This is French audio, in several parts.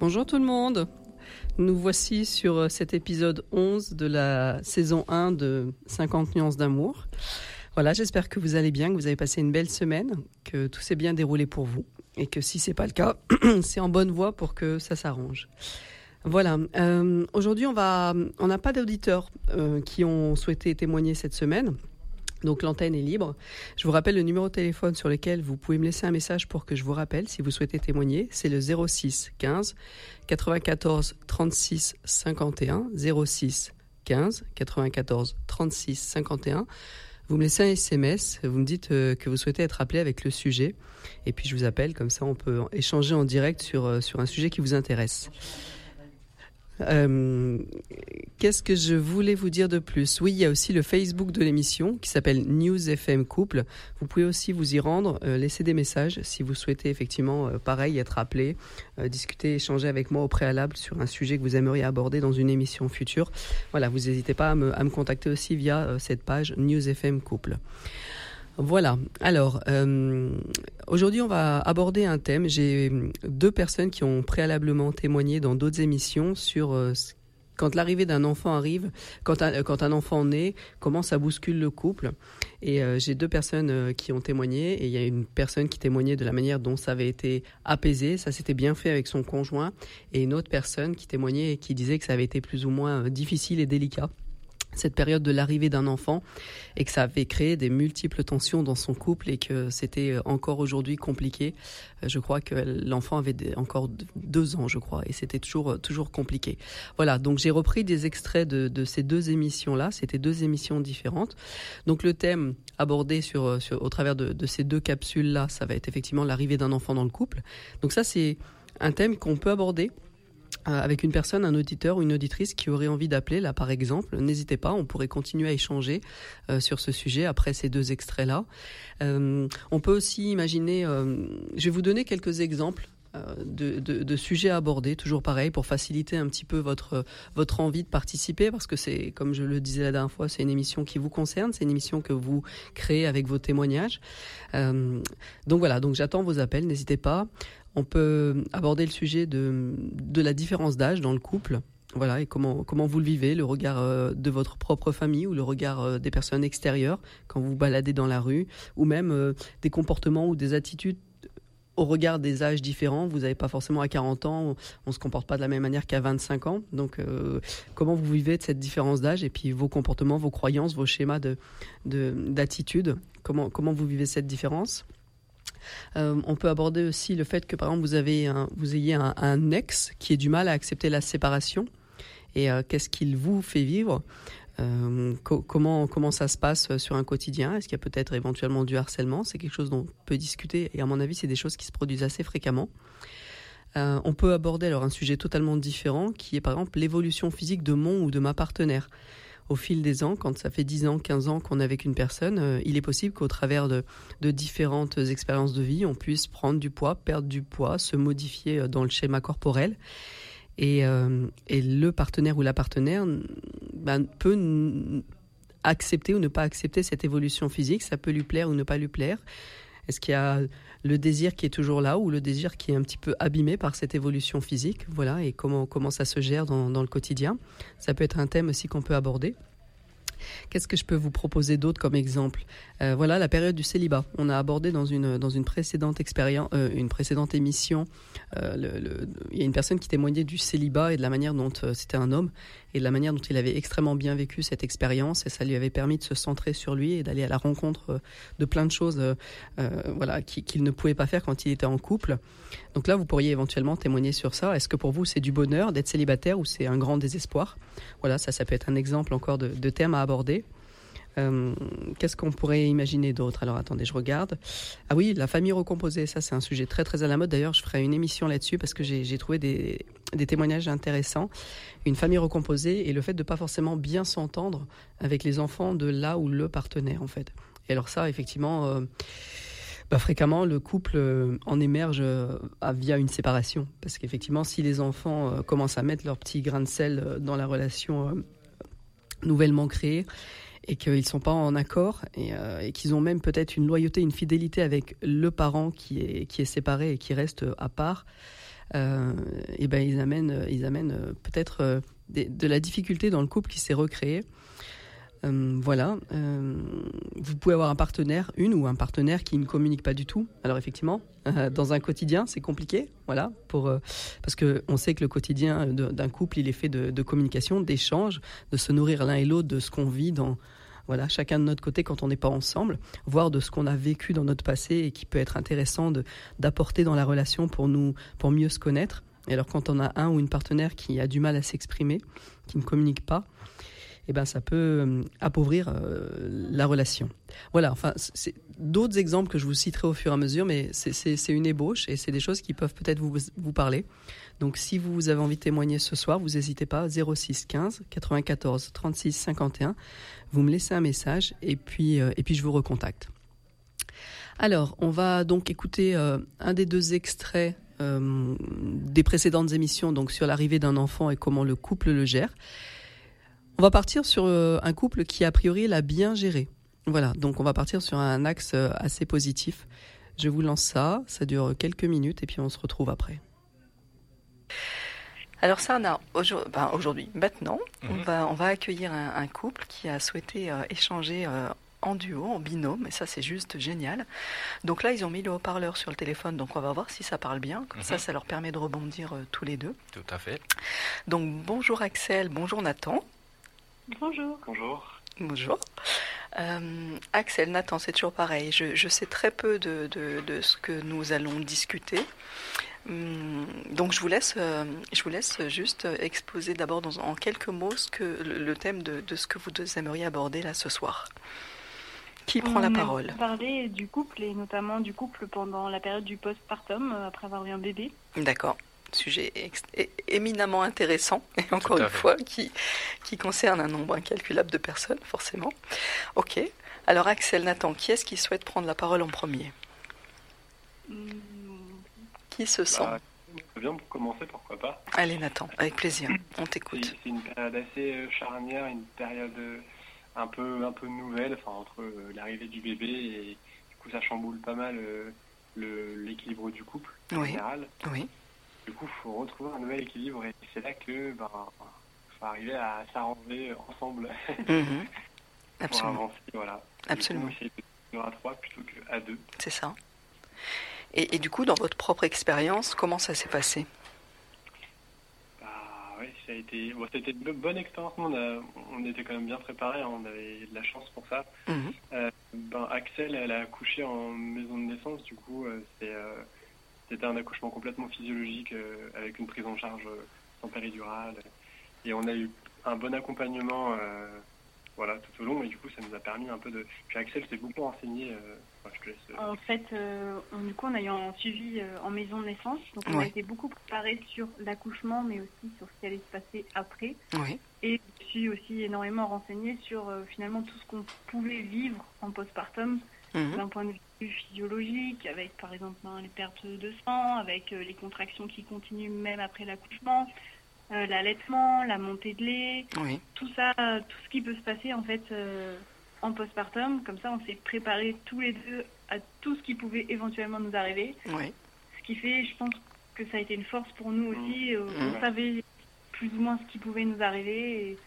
Bonjour tout le monde. Nous voici sur euh, cet épisode 11 de la saison 1 de 50 nuances d'amour. Voilà, j'espère que vous allez bien, que vous avez passé une belle semaine, que tout s'est bien déroulé pour vous et que si c'est pas le cas, c'est en bonne voie pour que ça s'arrange. Voilà. Euh, aujourd'hui, on va, on n'a pas d'auditeurs euh, qui ont souhaité témoigner cette semaine. Donc l'antenne est libre. Je vous rappelle le numéro de téléphone sur lequel vous pouvez me laisser un message pour que je vous rappelle si vous souhaitez témoigner. C'est le 06 15 94 36 51 06 15 94 36 51. Vous me laissez un SMS, vous me dites euh, que vous souhaitez être appelé avec le sujet, et puis je vous appelle, comme ça on peut échanger en direct sur, euh, sur un sujet qui vous intéresse. Euh, Qu'est-ce que je voulais vous dire de plus? Oui, il y a aussi le Facebook de l'émission qui s'appelle News FM Couple. Vous pouvez aussi vous y rendre, euh, laisser des messages si vous souhaitez effectivement, euh, pareil, être appelé, discuter, échanger avec moi au préalable sur un sujet que vous aimeriez aborder dans une émission future. Voilà, vous n'hésitez pas à me, à me, contacter aussi via cette page News FM Couple. Voilà. Alors, euh, aujourd'hui, on va aborder un thème. J'ai deux personnes qui ont préalablement témoigné dans d'autres émissions sur euh, quand l'arrivée d'un enfant arrive, quand un, enfant naît, comment ça bouscule le couple. Et euh, j'ai deux personnes qui ont témoigné, et il y a une personne qui témoignait de la manière dont ça avait été apaisé, ça s'était bien fait avec son conjoint, et une autre personne qui témoignait et qui disait que ça avait été plus ou moins difficile et délicat cette période de l'arrivée d'un enfant et que ça avait créé des multiples tensions dans son couple et que c'était encore aujourd'hui compliqué. Je crois que l'enfant avait encore deux ans, je crois, et c'était toujours toujours compliqué. Voilà, donc j'ai repris des extraits de, de ces deux émissions-là. C'était deux émissions différentes. Donc le thème abordé sur, sur au travers de, de ces deux capsules-là, ça va être effectivement l'arrivée d'un enfant dans le couple. Donc ça, c'est un thème qu'on peut aborder euh, avec une personne, un auditeur ou une auditrice qui aurait envie d'appeler, là par exemple, n'hésitez pas, on pourrait continuer à échanger euh, sur ce sujet après ces deux extraits-là. Euh, on peut aussi imaginer, euh, je vais vous donner quelques exemples de, de, de, sujets abordés, toujours pareil, pour faciliter un petit peu votre, votre envie de participer, parce que c'est, comme je le disais la dernière fois, c'est une émission qui vous concerne, c'est une émission que vous créez avec vos témoignages. Euh, donc voilà, donc j'attends vos appels, n'hésitez pas. On peut aborder le sujet de, de la différence d'âge dans le couple. Voilà, et comment, comment vous le vivez, le regard euh, de votre propre famille ou le regard euh, des personnes extérieures quand vous vous baladez dans la rue, ou même euh, des comportements ou des attitudes au regard des âges différents, vous n'avez pas forcément à 40 ans, on ne se comporte pas de la même manière qu'à 25 ans. Donc, comment vous vivez de cette différence d'âge et puis vos comportements, vos croyances, vos schémas de, d'attitude, de, comment, comment vous vivez cette différence? Euh, on peut aborder aussi le fait que, par exemple, vous, avez un, vous ayez un, ex qui ait du mal à accepter la séparation. Et euh, qu'est-ce qu'il vous fait vivre? Euh, co comment comment ça se passe sur un quotidien? Est-ce qu'il y a peut-être éventuellement du harcèlement? C'est quelque chose dont on peut discuter. Et à mon avis c'est des choses qui se produisent assez fréquemment. On peut aborder alors un sujet totalement différent qui est par exemple l'évolution physique de mon ou de ma partenaire. Au fil des ans, quand ça fait 10 ans, 15 ans qu'on est avec une personne, euh, il est possible qu'au travers de, différentes expériences de vie, on puisse prendre du poids, perdre du poids, se modifier dans le schéma corporel. Et, euh, et, le partenaire ou la partenaire ben, peut accepter ou ne pas accepter cette évolution physique. Ça peut lui plaire ou ne pas lui plaire. Est-ce qu'il y a le désir qui est toujours là ou le désir qui est un petit peu abîmé par cette évolution physique? Voilà, et comment, comment ça se gère dans, dans le quotidien? Ça peut être un thème aussi qu'on peut aborder. Qu'est-ce que je peux vous proposer d'autre comme exemple? Euh, Voilà la période du célibat. On a abordé dans une, dans une précédente expérience, euh, une précédente émission, euh, il y a une personne qui témoignait du célibat et de la manière dont c'était un homme et de la manière dont il avait extrêmement bien vécu cette expérience et ça lui avait permis de se centrer sur lui et d'aller à la rencontre de plein de choses voilà qu'il qu ne pouvait pas faire quand il était en couple. Donc là, vous pourriez éventuellement témoigner sur ça. Est-ce que pour vous, c'est du bonheur d'être célibataire ou c'est un grand désespoir? Voilà, ça, ça peut être un exemple encore de, de thème à aborder. Euh, Qu'est-ce qu'on pourrait imaginer d'autre? Alors attendez, je regarde. Ah oui, la famille recomposée, ça c'est un sujet très très à la mode. D'ailleurs, je ferai une émission là-dessus parce que j'ai trouvé des, témoignages intéressants. Une famille recomposée et le fait de pas forcément bien s'entendre avec les enfants de là où le partenaire en fait. Et alors ça, effectivement. Euh, bah, fréquemment, le couple euh, en émerge via une séparation. Parce qu'effectivement, si les enfants commencent à mettre leur petit grain de sel dans la relation nouvellement créée, et qu'ils ne sont pas en accord et, euh, et qu'ils ont même peut-être une loyauté, une fidélité avec le parent qui est, séparé et qui reste à part, et ben ils amènent peut-être de la difficulté dans le couple qui s'est recréé. Euh, voilà, euh, vous pouvez avoir un partenaire, une ou un partenaire qui ne communique pas du tout. Alors effectivement, euh, dans un quotidien, c'est compliqué, voilà, parce que on sait que le quotidien d'un couple, il est fait de, communication, d'échange, de se nourrir l'un et l'autre de ce qu'on vit dans voilà, chacun de notre côté quand on n'est pas ensemble, voire de ce qu'on a vécu dans notre passé et qui peut être intéressant d'apporter dans la relation pour nous, pour mieux se connaître. Et alors quand on a un ou une partenaire qui a du mal à s'exprimer, qui ne communique pas, eh ben, ça peut euh, appauvrir euh, la relation. Voilà, enfin, c'est d'autres exemples que je vous citerai au fur et à mesure, mais c'est une ébauche et c'est des choses qui peuvent peut-être vous, parler. Donc, si vous avez envie de témoigner ce soir, vous n'hésitez pas, 06 15 94 36 51, vous me laissez un message et puis, euh, et puis je vous recontacte. Alors, on va donc écouter un des deux extraits des précédentes émissions, donc sur l'arrivée d'un enfant et comment le couple le gère. On va partir sur euh, un couple qui a priori l'a bien géré. Voilà, donc on va partir sur un axe euh, assez positif. Je vous lance ça, ça dure quelques minutes et puis on se retrouve après. Alors ça, ben, aujourd'hui, maintenant, on, mhm. va, on va accueillir un, couple qui a souhaité euh, échanger en duo, en binôme, et ça c'est juste génial. Donc là, ils ont mis le haut-parleur sur le téléphone, donc on va voir si ça parle bien. Comme ça, mhm. ça leur permet de rebondir tous les deux. Tout à fait. Donc bonjour Axel, bonjour Nathan. Bonjour. Bonjour. Bonjour. Euh, Axel, Nathan, c'est toujours pareil. Je, sais très peu de, ce que nous allons discuter. Hum, donc je vous laisse, euh, je vous laisse juste exposer d'abord en quelques mots ce que, le, thème de, ce que vous deux aimeriez aborder là ce soir. Qui prend la parole? Parler du couple et notamment du couple pendant la période du postpartum euh, après avoir eu un bébé. D'accord sujet éminemment intéressant, et encore une fois, qui, qui concerne un nombre incalculable de personnes, forcément. Ok. Alors, Axel, Nathan, qui est-ce qui souhaite prendre la parole en premier? Qui se sent? Bah, Bien pour commencer, pourquoi pas Allez, Nathan, avec plaisir. On t'écoute. C'est une période assez euh, charnière, une période euh, un peu, un peu nouvelle, enfin, entre euh, l'arrivée du bébé et du coup, ça chamboule pas mal l'équilibre du couple en général. Oui. Du coup, il faut retrouver un nouvel équilibre et c'est là que ben, faut arriver à s'arranger ensemble mhm. pour Absolument. avancer. Voilà. Absolument. de à trois plutôt qu'à deux. C'est ça. Et, et, du coup, dans votre propre expérience, comment ça s'est passé? Bah, oui, ça a été, bon, c'était une bonne expérience. on, a, on, était quand même bien préparés. Hein. on avait de la chance pour ça. Mhm. Euh, ben, Axel, elle a accouché en maison de naissance. Du coup, euh, c'est euh, c'était un accouchement complètement physiologique euh, avec une prise en charge euh, sans péridurale. Et on a eu un bon accompagnement euh, voilà, tout au long. Et du coup, ça nous a permis un peu de. Puis Axel s'est beaucoup renseigné. En fait, du coup, on a eu un suivi en maison de naissance. Donc, on a été beaucoup préparé sur l'accouchement, mais aussi sur ce qui allait se passer après. Et je suis aussi énormément renseigné sur finalement tout ce qu'on pouvait vivre en postpartum Mhm. d'un point de vue physiologique, avec par exemple ben, les pertes de sang, avec euh, les contractions qui continuent même après l'accouchement, euh, l'allaitement, la montée de lait, tout ça, tout ce qui peut se passer en fait euh, en postpartum. Comme ça, on s'est préparé tous les deux à tout ce qui pouvait éventuellement nous arriver. Ce qui fait, je pense que ça a été une force pour nous aussi. Mhm. On savait plus ou moins ce qui pouvait nous arriver. Et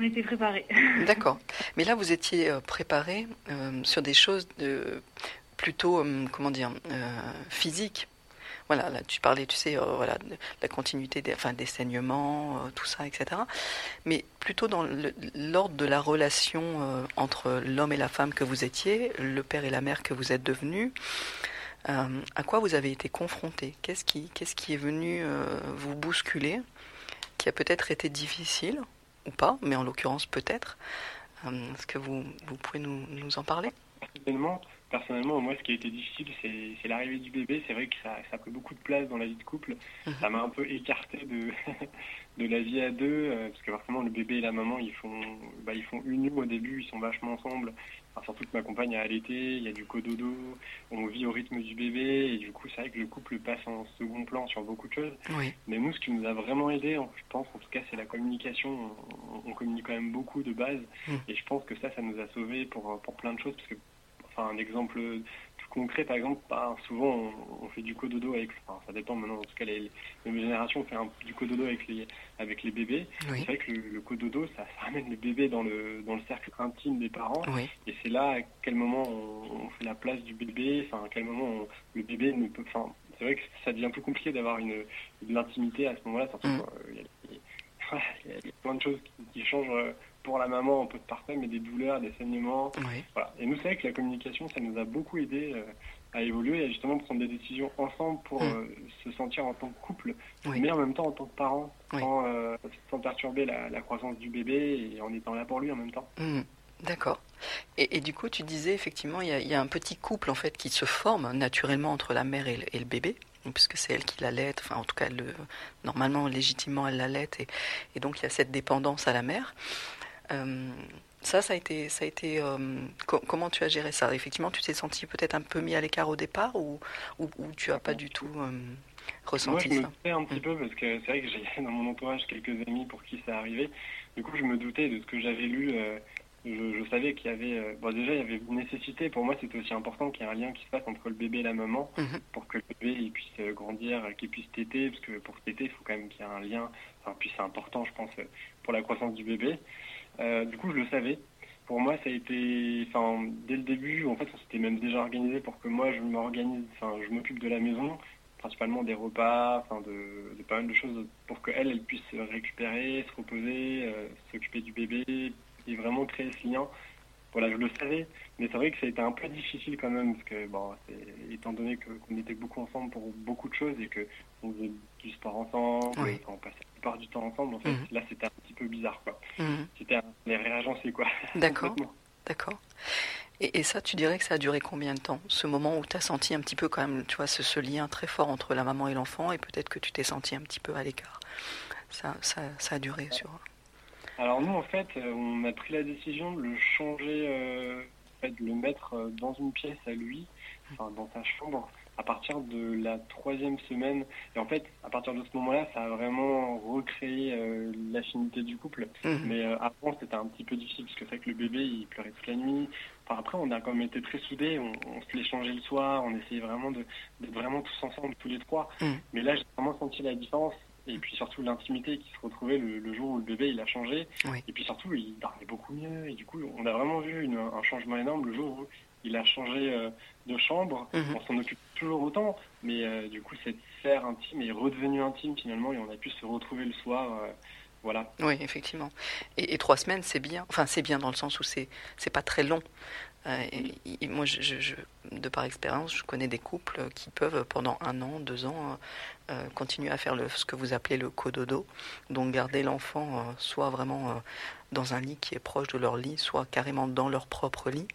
on était préparés. D'accord. Mais là, vous étiez euh, préparés euh, sur des choses de, plutôt, euh, comment dire, physiques. Voilà, là, tu parlais, tu sais, voilà, de la continuité des, enfin, des saignements, tout ça, etc. Mais plutôt dans l'ordre de la relation entre l'homme et la femme que vous étiez, le père et la mère que vous êtes devenus. à quoi vous avez été confrontés? Qu'est-ce qui, qui est venu vous bousculer Qui a peut-être été difficile ou pas, mais en l'occurrence peut-être. Euh, est-ce que vous, vous pouvez nous, en parler? Personnellement, moi, ce qui a été difficile, c'est l'arrivée du bébé. C'est vrai que ça, ça a pris beaucoup de place dans la vie de couple. Mhm. Ça m'a un peu écarté de, de la vie à deux, euh, parce que forcément, le bébé et la maman, ils font, bah, ils font une au début, ils sont vachement ensemble surtout que ma compagne a allaité, il y a du cododo, on vit au rythme du bébé, et du coup, c'est vrai que le couple passe en second plan sur beaucoup de choses. Mais nous, ce qui nous a vraiment aidé, je pense, en tout cas, c'est la communication. On, communique quand même beaucoup de base, mm. et je pense que ça, ça nous a sauvés pour, pour plein de choses, parce que, enfin, un exemple tout concret, par exemple, bah, souvent on, fait du cododo avec, enfin, ça dépend maintenant, en tout cas les, les générations fait du cododo avec les, avec les bébés. C'est vrai que le, cododo, ça, ramène le bébé dans le, dans le cercle intime des parents. Et c'est là à quel moment on, fait la place du bébé, enfin à quel moment le bébé ne peut, enfin c'est vrai que ça devient plus compliqué d'avoir une, de l'intimité à ce moment-là, surtout mm. il y, a plein de choses qui, changent euh, pour la maman en peu de parfait, mais des douleurs, des saignements. Voilà. Et nous, c'est vrai que la communication, ça nous a beaucoup aidé euh, à évoluer et justement prendre des décisions ensemble pour mm. euh, se sentir en tant que couple, mais en même temps en tant que parent, sans, perturber la, croissance du bébé et en étant là pour lui en même temps. Mm. D'accord. Et, du coup, tu disais effectivement, il y, a, un petit couple en fait qui se forme naturellement entre la mère et le, bébé, puisque c'est elle qui l'allait, enfin en tout cas, le, normalement, légitimement, elle l'allait, et, et, donc il y a cette dépendance à la mère. Euh, ça, ça a été, ça a été. Euh, comment tu as géré ça? Effectivement, tu t'es senti peut-être un peu mis à l'écart au départ, ou, ou, tu as pas du tout euh, ressenti Moi, je me doutais un petit peu parce que c'est vrai que j'ai dans mon entourage quelques amis pour qui ça arrivait. Du coup, je me doutais de ce que j'avais lu je, savais qu'il y avait, euh, bon, déjà il y avait une nécessité. Pour moi, c'était aussi important qu'il y ait un lien qui se passe entre le bébé et la maman mhm. pour que le bébé il puisse euh, grandir, qu'il puisse téter, parce que pour téter, il faut quand même qu'il y ait un lien. Enfin, puis c'est important, je pense, pour la croissance du bébé. Euh, du coup, je le savais. Pour moi, ça a été, enfin, dès le début, en fait, on s'était même déjà organisé pour que moi, je m'organise, enfin, je m'occupe de la maison, principalement des repas, enfin, de, de, pas mal de choses pour qu'elle, elle puisse se récupérer, se reposer, s'occuper du bébé, et vraiment créer ce lien. Voilà, je le savais, mais c'est vrai que ça a été un peu difficile quand même, parce que, bon, étant donné qu'on était beaucoup ensemble pour beaucoup de choses et qu'on faisait du sport ensemble, et on passait plupart du temps ensemble, en fait, mhm. là c'était un petit peu bizarre, quoi. Mhm. C'était les réagencés, quoi. D'accord. D'accord. Et, ça, tu dirais que ça a duré combien de temps Ce moment où tu as senti un petit peu quand même, tu vois, ce, ce lien très fort entre la maman et l'enfant, et peut-être que tu t'es senti un petit peu à l'écart? Ça, ça, ça, a duré sur alors nous, en fait, euh, on a pris la décision de le changer, euh, de le mettre euh, dans une pièce à lui, enfin dans sa chambre, à partir de la troisième semaine. Et en fait, à partir de ce moment-là, ça a vraiment recréé l'affinité du couple. Mhm. Mais avant, c'était un petit peu difficile parce que c'est vrai que le bébé, il pleurait toute la nuit. Enfin, après, on a quand même été très soudés. On, se l'échangeait le soir. On essayait vraiment d'être vraiment tous ensemble, tous les trois. Mhm. Mais là, j'ai vraiment senti la différence et puis surtout l'intimité qui se retrouvait le, jour où le bébé il a changé. Et puis surtout, il dormait beaucoup mieux. Et du coup, on a vraiment vu un changement énorme le jour où il a changé euh, de chambre. Mhm. On s'en occupe toujours autant, mais euh, du coup, cette sphère intime est redevenue intime finalement et on a pu se retrouver le soir. Euh, voilà. Oui, effectivement. Et, trois semaines, c'est bien. Enfin, c'est bien dans le sens où c'est c'est pas très long. Euh, moi, je, de par expérience, je connais des couples qui peuvent pendant un an, deux ans euh, continuer à faire le, ce que vous appelez le cododo, donc garder l'enfant euh, soit vraiment dans un lit qui est proche de leur lit, soit carrément dans leur propre lit.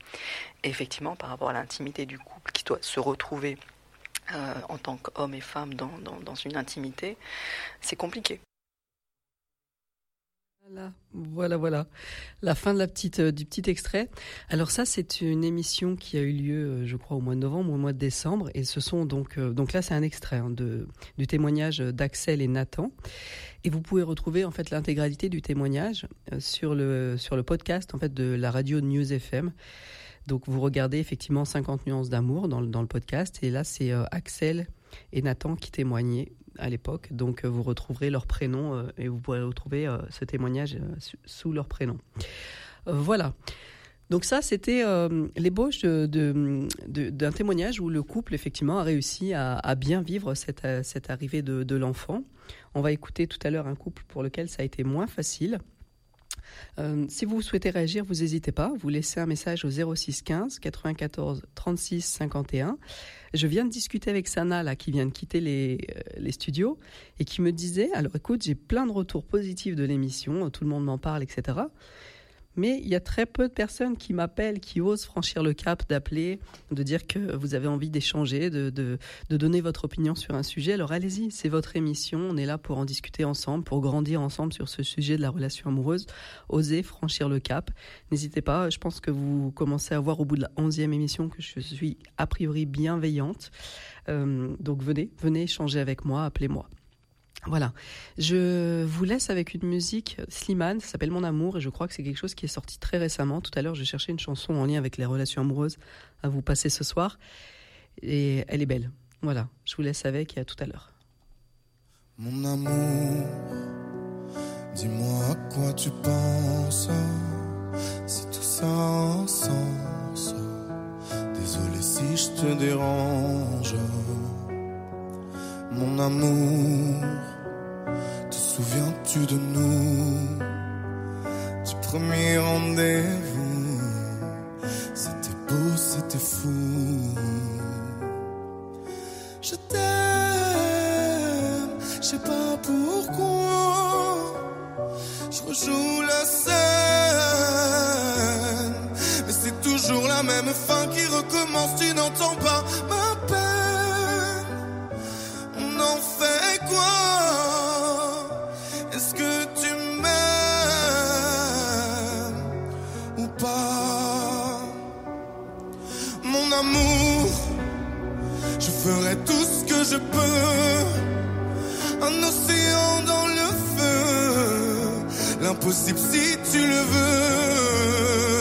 Et effectivement, par rapport à l'intimité du couple qui doit se retrouver en tant qu'homme et femme dans une intimité, c'est compliqué. Voilà, voilà, La fin de la petite, euh, du petit extrait. Alors ça, c'est une émission qui a eu lieu, euh, je crois, au mois de novembre ou au mois de décembre. Et ce sont donc, euh, donc là, c'est un extrait hein, de, du témoignage d'Axel et Nathan. Et vous pouvez retrouver en fait l'intégralité du témoignage sur le, sur le podcast en fait de la radio News FM. Donc vous regardez effectivement 50 nuances d'amour dans, dans le podcast. Et là, c'est Axel et Nathan qui témoignaient à l'époque. Donc euh, vous retrouverez leur prénom euh, et vous pourrez retrouver euh, ce témoignage sous leur prénom. voilà. Donc ça, c'était l'ébauche d'un témoignage où le couple, effectivement, a réussi à, bien vivre cette, cette arrivée de l'enfant. On va écouter tout à l'heure un couple pour lequel ça a été moins facile. Euh, si vous souhaitez réagir, vous n'hésitez pas. Vous laissez un message au 06 15 94 36 51. Je viens de discuter avec Sana, là, qui vient de quitter les, euh, les studios, et qui me disait, alors écoute, j'ai plein de retours positifs de l'émission, tout le monde m'en parle, etc. Mais il y a très peu de personnes qui m'appellent, qui osent franchir le cap, d'appeler, de dire que vous avez envie d'échanger, de, de, de, donner votre opinion sur un sujet. Alors allez-y, c'est votre émission, on est là pour en discuter ensemble, pour grandir ensemble sur ce sujet de la relation amoureuse. Osez franchir le cap. N'hésitez pas, je pense que vous commencez à voir au bout de la onzième émission que je suis a priori bienveillante. Euh, donc venez, venez échanger avec moi, appelez-moi. Voilà. Je vous laisse avec une musique Slimane, ça s'appelle Mon amour et je crois que c'est quelque chose qui est sorti très récemment. Tout à l'heure, je cherchais une chanson en lien avec les relations amoureuses à vous passer ce soir. Et elle est belle. Voilà, je vous laisse avec et à tout à l'heure. Mon amour, dis-moi à quoi tu penses, si tout ça a sens. Désolé si je te dérange. Mon amour, souviens-tu de nous, du premier rendez-vous? C'était beau, c'était fou. Je t'aime, je sais pas pourquoi. Je rejoue la scène, mais c'est toujours la même fin qui recommence. Tu n'entends pas l'impossible si tu le veux.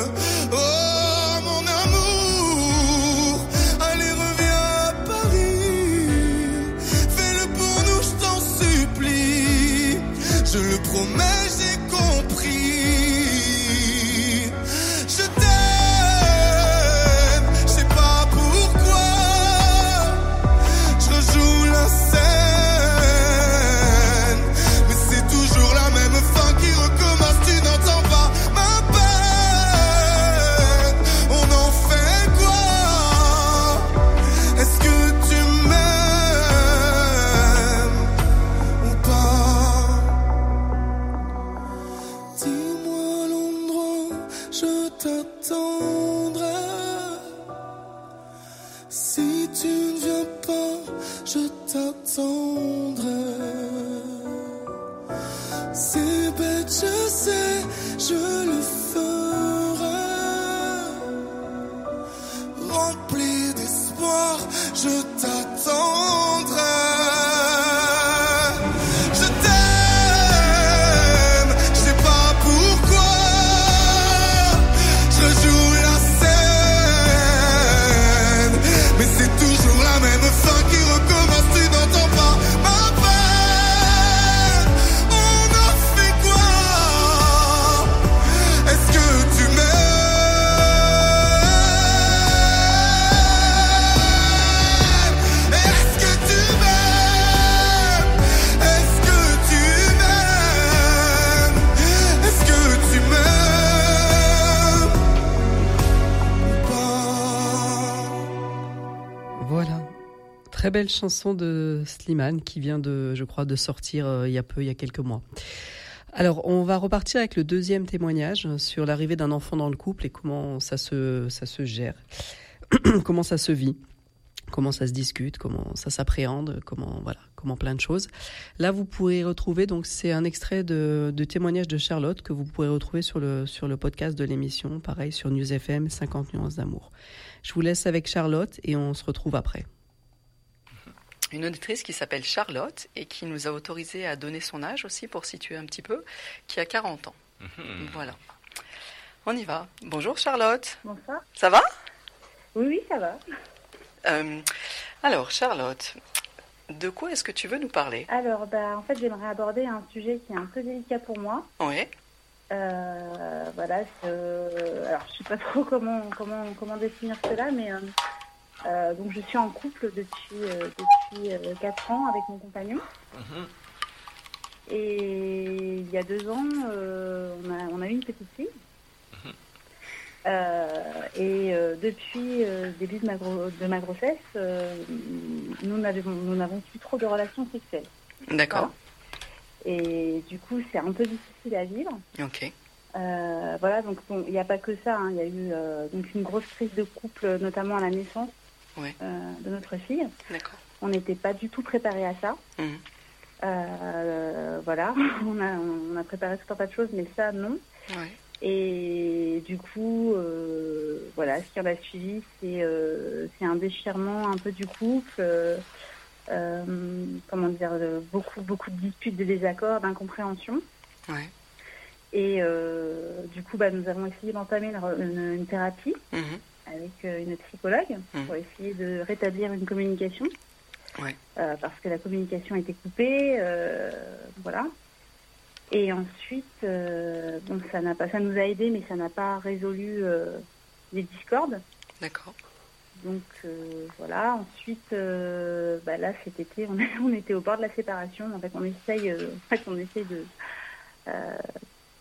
Belle chanson de Slimane qui vient de, je crois, de sortir euh, il y a peu, il y a quelques mois. Alors, on va repartir avec le deuxième témoignage sur l'arrivée d'un enfant dans le couple et comment ça se, ça se gère, comment ça se vit, comment ça se discute, comment ça s'appréhende, comment voilà, comment plein de choses. Là, vous pourrez retrouver donc c'est un extrait de, de témoignage de Charlotte que vous pourrez retrouver sur le sur le podcast de l'émission, pareil sur News FM 50 nuances d'amour. Je vous laisse avec Charlotte et on se retrouve après. Une auditrice qui s'appelle Charlotte et qui nous a autorisé à donner son âge aussi pour situer un petit peu, qui a 40 ans. Voilà. On y va. Bonjour Charlotte. Bonsoir. Ça va? Oui, oui, ça va. Euh, Alors Charlotte, de quoi est-ce que tu veux nous parler? Alors, bah, en fait, j'aimerais aborder un sujet qui est un peu délicat pour moi. Oui. Euh, voilà, je- alors je sais pas trop comment comment comment définir cela, mais euh, euh, donc je suis en couple depuis euh, depuis euh, quatre ans avec mon compagnon. Et il y a deux ans, euh, on a on a eu une petite fille. Euh, et euh, depuis euh, le début de ma, gro- de ma grossesse, euh, nous n'avons plus trop de relations sexuelles. D'accord. Et du coup, c'est un peu difficile à vivre. Ok. Euh, voilà, donc bon, il n'y a pas que ça. hein. Il y a eu euh, donc une grosse crise de couple, notamment à la naissance Ouais. euh, de notre fille. On n'était pas du tout préparé à ça. Mhm. Euh, voilà, on a, on a préparé tout un tas de choses, mais ça, non. Ouais. Et du coup, euh, voilà, ce qui en a suivi, c'est un déchirement un peu du couple. comment dire, beaucoup, beaucoup de disputes, de désaccords, d'incompréhension. Ouais. Et du coup, bah, nous avons essayé d'entamer une, une- une thérapie. Mhm. Avec une psychologue mmh. pour essayer de rétablir une communication. parce que la communication était coupée, voilà. Et ensuite, bon, ça n'a pas, ça nous a aidé, mais ça n'a pas résolu les discordes. D'accord. Donc voilà. Ensuite, bah, là cet été, on, on, était au bord de la séparation. En fait, on essaye, en fait, on essaye de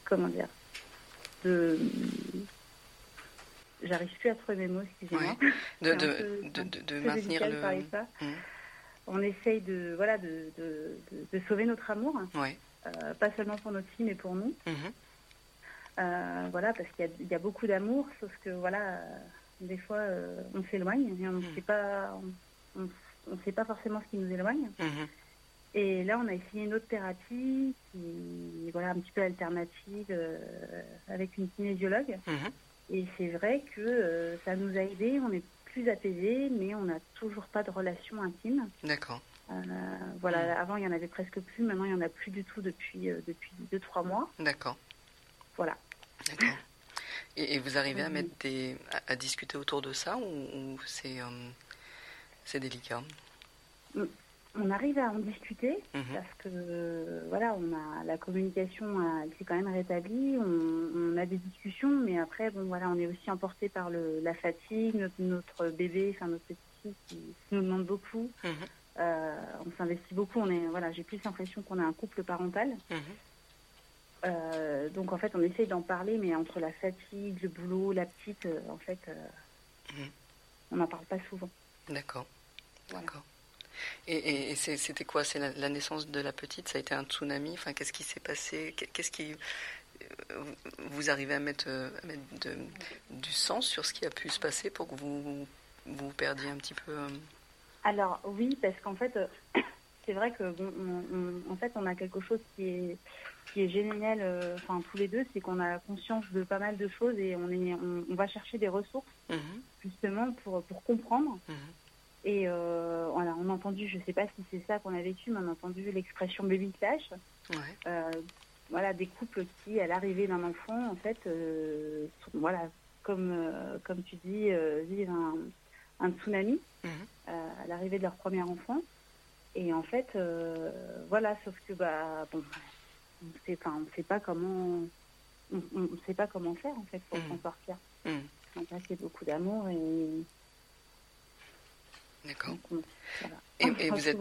comment dire de j'arrive plus à trouver mes mots, excusez-moi. De, de, de, de, maintenir le. Mmh. On essaye de, voilà, de, de, sauver notre amour. Euh, pas seulement pour notre fille, mais pour nous. Mmh. Euh, voilà, parce qu'il y, y, a beaucoup d'amour, sauf que voilà, des fois, euh, on s'éloigne et on ne mmh. sait pas, on, on, sait pas forcément ce qui nous éloigne. Et là, on a essayé une autre thérapie, qui, voilà, un petit peu alternative, avec une kinésiologue. Et c'est vrai que euh, ça nous a aidés, on est plus apaisés, mais on n'a toujours pas de relation intime. D'accord. Euh, voilà, mm. avant il y en avait presque plus, maintenant il n'y en a plus du tout depuis euh, depuis deux trois mois. D'accord. Voilà. D'accord. Et, vous arrivez à mettre des à, discuter autour de ça ou, c'est c'est délicat? Mm on arrive à en discuter mhm. parce que voilà, on a la communication s'est quand même rétablie, on, a des discussions, mais après bon voilà, on est aussi emporté par le, la fatigue, notre, bébé, enfin notre petit qui, nous demande beaucoup. Mhm. Euh, on s'investit beaucoup. On est voilà, j'ai plus l'impression qu'on a un couple parental. Mhm. Euh, donc en fait, on essaye d'en parler, mais entre la fatigue, le boulot, la petite, euh, en fait, on n'en parle pas souvent. D'accord. D'accord. Et, c'était quoi? C'est la, naissance de la petite? Ça a été un tsunami? Enfin, qu'est-ce qui s'est passé? Qu'est-ce qui euh, vous arrivez à mettre, euh, du sens sur ce qui a pu se passer pour que vous vous, perdiez un petit peu euh? Alors oui, parce qu'en fait, c'est vrai que en fait, on a quelque chose qui est qui est génial, enfin tous les deux, c'est qu'on a conscience de pas mal de choses et on est on, va chercher des ressources mmh justement pour pour comprendre. Mmh et euh, voilà, on a entendu, je ne sais pas si c'est ça qu'on a vécu, mais on a entendu l'expression baby clash. Euh, voilà, des couples qui, à l'arrivée d'un enfant, en fait, euh, voilà, comme, comme tu dis, vivent un, tsunami mhm. à l'arrivée de leur premier enfant. Et en fait, voilà, sauf que, bah, bon, on ne sait pas comment, on, sait pas comment faire, en fait, pour mhm. s'en sortir. Mmh. Beaucoup d'amour et D'accord. Et, vous, êtes,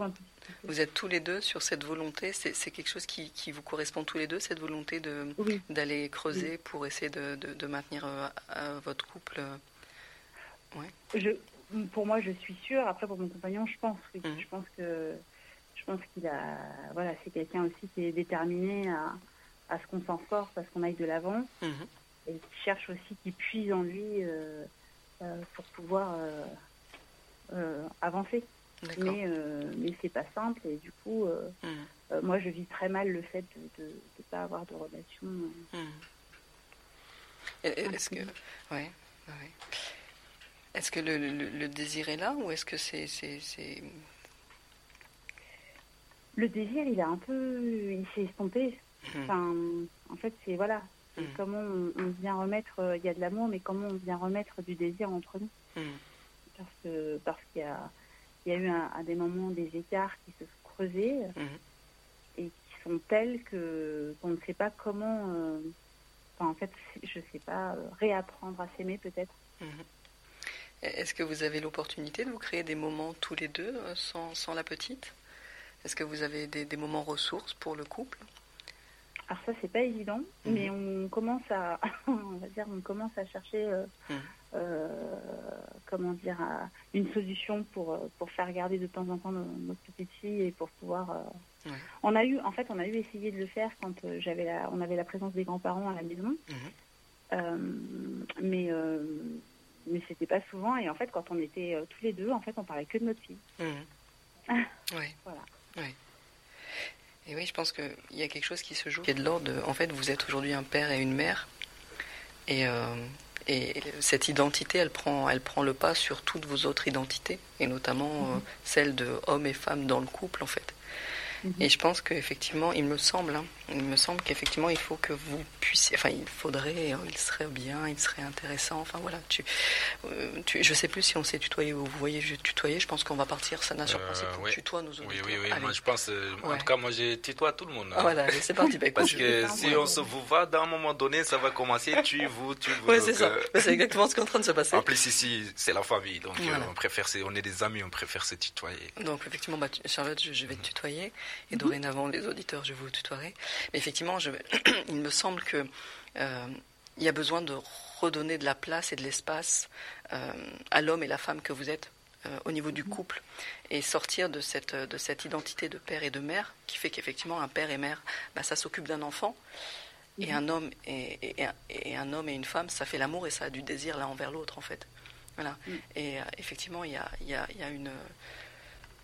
vous êtes tous les deux sur cette volonté, c'est quelque chose qui, qui, vous correspond tous les deux, cette volonté d'aller creuser pour essayer de, de, maintenir euh, votre couple euh, ouais. je, Pour moi, je suis sûre. Après, pour mon compagnon, je pense. Mmh. Je pense que je pense qu'il a, voilà, c'est quelqu'un aussi qui est déterminé à, à ce qu'on s'en sorte, à ce qu'on aille de l'avant, mmh. et qui cherche aussi, qui puise en lui euh, pour pouvoir euh, avancer. Mais, euh, mais c'est pas simple et du coup, euh, hmm. moi je vis très mal le fait de ne pas avoir de relation. Hmm. Est-ce que, ouais, Est-ce que le, le, désir est là ou est-ce que c'est, c'est, Le désir, il a un peu, il s'est estompé. Hmm. Enfin, en fait, c'est voilà, comment on, vient remettre, il y a de l'amour, mais comment on vient remettre du désir entre nous parce que parce qu'il y a il y a eu à des moments des écarts qui se sont creusés mhm. et qui sont tels que qu'on ne sait pas comment euh, en fait je sais pas réapprendre à s'aimer peut-être mhm. est-ce que vous avez l'opportunité de vous créer des moments tous les deux euh, sans, sans la petite? Est-ce que vous avez des, des moments ressources pour le couple? Alors ça c'est pas évident, mhm. mais on commence à, on va dire, on commence à chercher, euh, euh, comment dire, une solution pour pour faire garder de temps en temps notre petite fille et pour pouvoir. On a eu, en fait, on a eu essayé de le faire quand euh, j'avais, on avait la présence des grands-parents à la maison, mhm. mais mais c'était pas souvent et en fait quand on était tous les deux, en fait, on parlait que de notre fille. oui. voilà. Oui. Et oui, je pense qu'il y a quelque chose qui se joue, qui est de l'ordre. En fait, vous êtes aujourd'hui un père et une mère, et, euh, et cette identité, elle prend, elle prend le pas sur toutes vos autres identités, et notamment euh, mhm. celle de homme et femme dans le couple, en fait. Et je pense qu'effectivement, il me semble, hein, il me semble qu'effectivement, il faut que vous puissiez, enfin, il faudrait, euh, il serait bien, il serait intéressant. Enfin voilà, tu, euh, tu je sais plus si on s'est tutoyé ou vous voyez, je tutoyais. Je pense qu'on va partir, ça n'a sur principe. Euh, oui. Tutoie nos Oui, oui, oui. Moi, je pense, en tout cas, moi, je tutoie tout le monde. Hein. Voilà, c'est parti. Bah, Parce que si on se vous voit, d'un moment donné, ça va commencer. Tu, vous, tu, vous. Oui, c'est ça. C'est exactement ce qui est en train de se passer. En plus, ici, c'est la famille, donc on préfère, on est des amis, on préfère se tutoyer. Donc effectivement, bah, Charlotte, je, vais te tutoyer. Et mhm. dorénavant, les auditeurs, je vous tutoierai. Mais effectivement, je, il me semble que euh, il y a besoin de redonner de la place et de l'espace euh, à l'homme et la femme que vous êtes euh, au niveau du mhm. couple et sortir de cette, de cette identité de père et de mère qui fait qu'effectivement un père et mère, bah, ça s'occupe d'un enfant. Et mhm. un homme et, et, un homme et une femme, ça fait l'amour et ça a du désir l'un envers l'autre en fait. Voilà. Et effectivement, il y a, y, a, y a, une,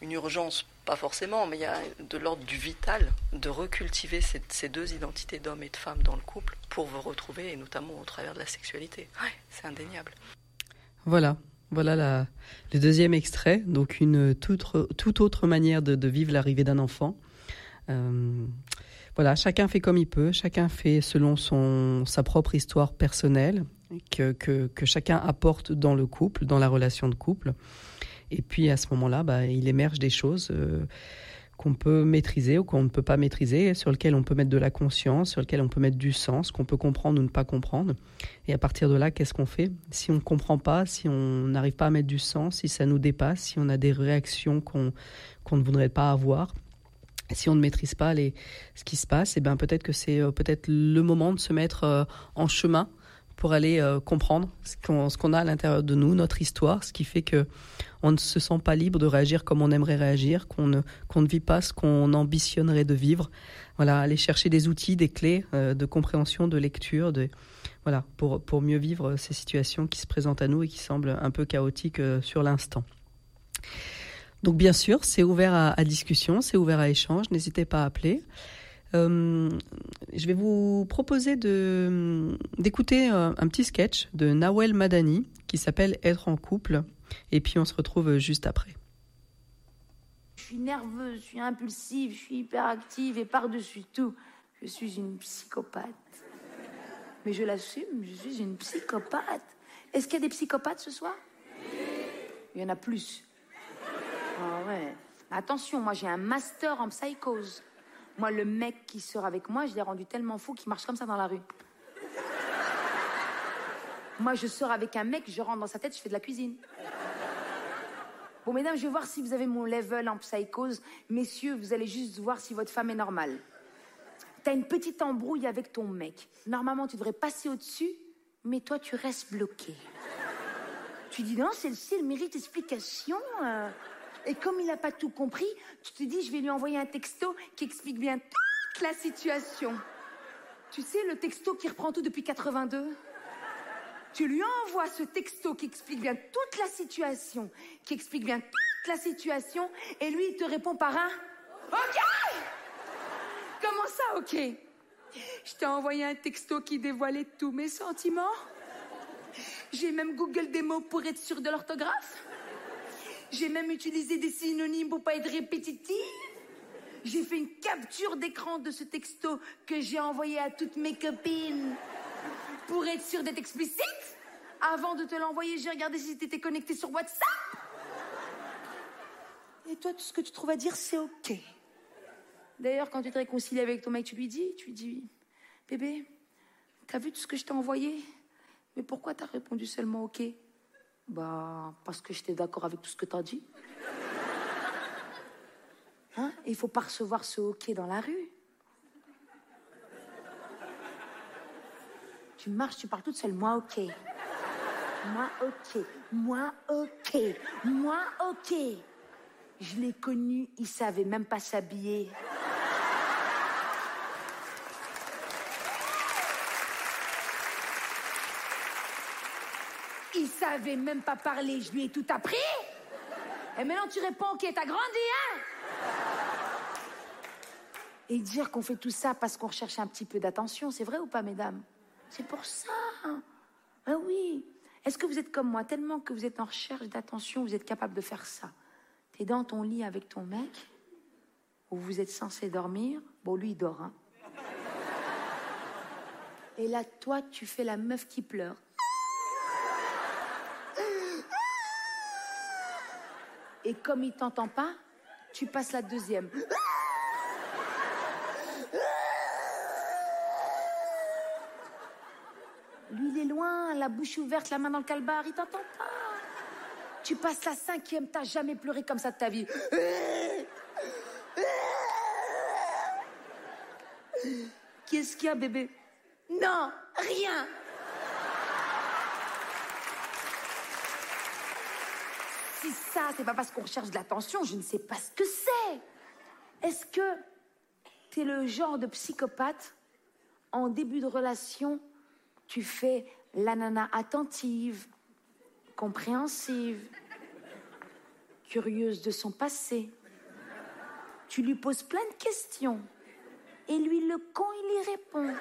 une urgence pas forcément, mais il y a de l'ordre du vital de recultiver ces, deux identités d'homme et de femme dans le couple pour vous retrouver, et notamment au travers de la sexualité. c'est indéniable. Voilà, voilà le deuxième extrait, donc une toute, autre manière de, vivre l'arrivée d'un enfant. Euh, voilà, chacun fait comme il peut, chacun fait selon son, sa propre histoire personnelle que, que chacun apporte dans le couple, dans la relation de couple. Et puis à ce moment-là, bah, il émerge des choses euh, qu'on peut maîtriser ou qu'on ne peut pas maîtriser, sur lesquelles on peut mettre de la conscience, sur lesquelles on peut mettre du sens, qu'on peut comprendre ou ne pas comprendre. Et à partir de là, qu'est-ce qu'on fait? Si on ne comprend pas, si on n'arrive pas à mettre du sens, si ça nous dépasse, si on a des réactions qu'on ne voudrait pas avoir, si on ne maîtrise pas ce qui se passe, et eh ben peut-être que c'est euh, peut-être le moment de se mettre euh, en chemin pour aller comprendre ce qu'on a à l'intérieur de nous, notre histoire, ce qui fait que on ne se sent pas libre de réagir comme on aimerait réagir, qu'on ne, ne vit pas ce qu'on ambitionnerait de vivre. Voilà, aller chercher des outils, des clés euh, de compréhension, de lecture, de, voilà, pour, pour mieux vivre ces situations qui se présentent à nous et qui semblent un peu chaotiques euh, sur l'instant. Donc bien sûr, c'est ouvert à, discussion, c'est ouvert à échange, n'hésitez pas à appeler. Euh, je vais vous proposer d'écouter un petit sketch de Nawel Madani qui s'appelle Être en couple et puis on se retrouve juste après. Je suis nerveuse, je suis impulsive, je suis hyperactive et par-dessus tout, je suis une psychopathe. Mais je l'assume, je suis une psychopathe. Est-ce qu'il y a des psychopathes ce soir? Il y en a plus. Ah ouais. Attention, moi j'ai un master en psychose. Moi, le mec qui sort avec moi, je l'ai rendu tellement fou qu'il marche comme ça dans la rue. Moi, je sors avec un mec, je rentre dans sa tête, je fais de la cuisine. Bon, mesdames, je vais voir si vous avez mon level en psychose. Messieurs, vous allez juste voir si votre femme est normale. T'as une petite embrouille avec ton mec. Normalement, tu devrais passer au-dessus, mais toi, tu restes bloqué. Tu dis non, celle-ci, elle mérite explication. Euh. Et comme il n'a pas tout compris, tu te dis, je vais lui envoyer un texto qui explique bien toute la situation. Tu sais, le texto qui reprend tout depuis 82 tu lui envoies ce texto qui explique bien toute la situation, qui explique bien toute la situation, et lui, il te répond par un OK Comment ça, OK? Je t'ai envoyé un texto qui dévoilait tous mes sentiments. J'ai même Google des mots pour être sûr de l'orthographe. J'ai même utilisé des synonymes pour pas être répétitif. J'ai fait une capture d'écran de ce texto que j'ai envoyé à toutes mes copines pour être sûr d'être explicite, avant de te l'envoyer, j'ai regardé si tu étais connecté sur WhatsApp. Et toi, tout ce que tu trouves à dire, c'est OK. D'ailleurs, quand tu te réconcilies avec ton mec, tu lui dis, tu lui dis, bébé, t'as vu tout ce que je t'ai envoyé? Mais pourquoi t'as répondu seulement OK? Bah, parce que j'étais d'accord avec tout ce que t'as dit. Hein? Il faut pas recevoir ce OK dans la rue. Tu marches, tu parles toute seule. Moi, ok. Moi, ok. Moi, ok. Moi, ok. Je l'ai connu, il savait même pas s'habiller. Il savait même pas parler, je lui ai tout appris. Et maintenant tu réponds, ok, t'as grandi, hein? Et dire qu'on fait tout ça parce qu'on recherche un petit peu d'attention, c'est vrai ou pas, mesdames? C'est pour ça. Ah oui. Est-ce que vous êtes comme moi, tellement que vous êtes en recherche d'attention, vous êtes capable de faire ça T'es dans ton lit avec ton mec, où vous êtes censé dormir. Bon, lui, il dort. Hein. Et là, toi, tu fais la meuf qui pleure. Et comme il t'entend pas, tu passes la deuxième. Lui, il est loin, la bouche ouverte, la main dans le calbar, il t'entend pas. Tu passes la cinquième, t'as jamais pleuré comme ça de ta vie. Qu'est-ce qu'il y a, bébé? Non, rien. Ça, c'est pas parce qu'on recherche de l'attention, je ne sais pas ce que c'est. Est-ce que t'es le genre de psychopathe en début de relation, tu fais la nana attentive, compréhensive, curieuse de son passé? Tu lui poses plein de questions. Et lui, le con, il y répond.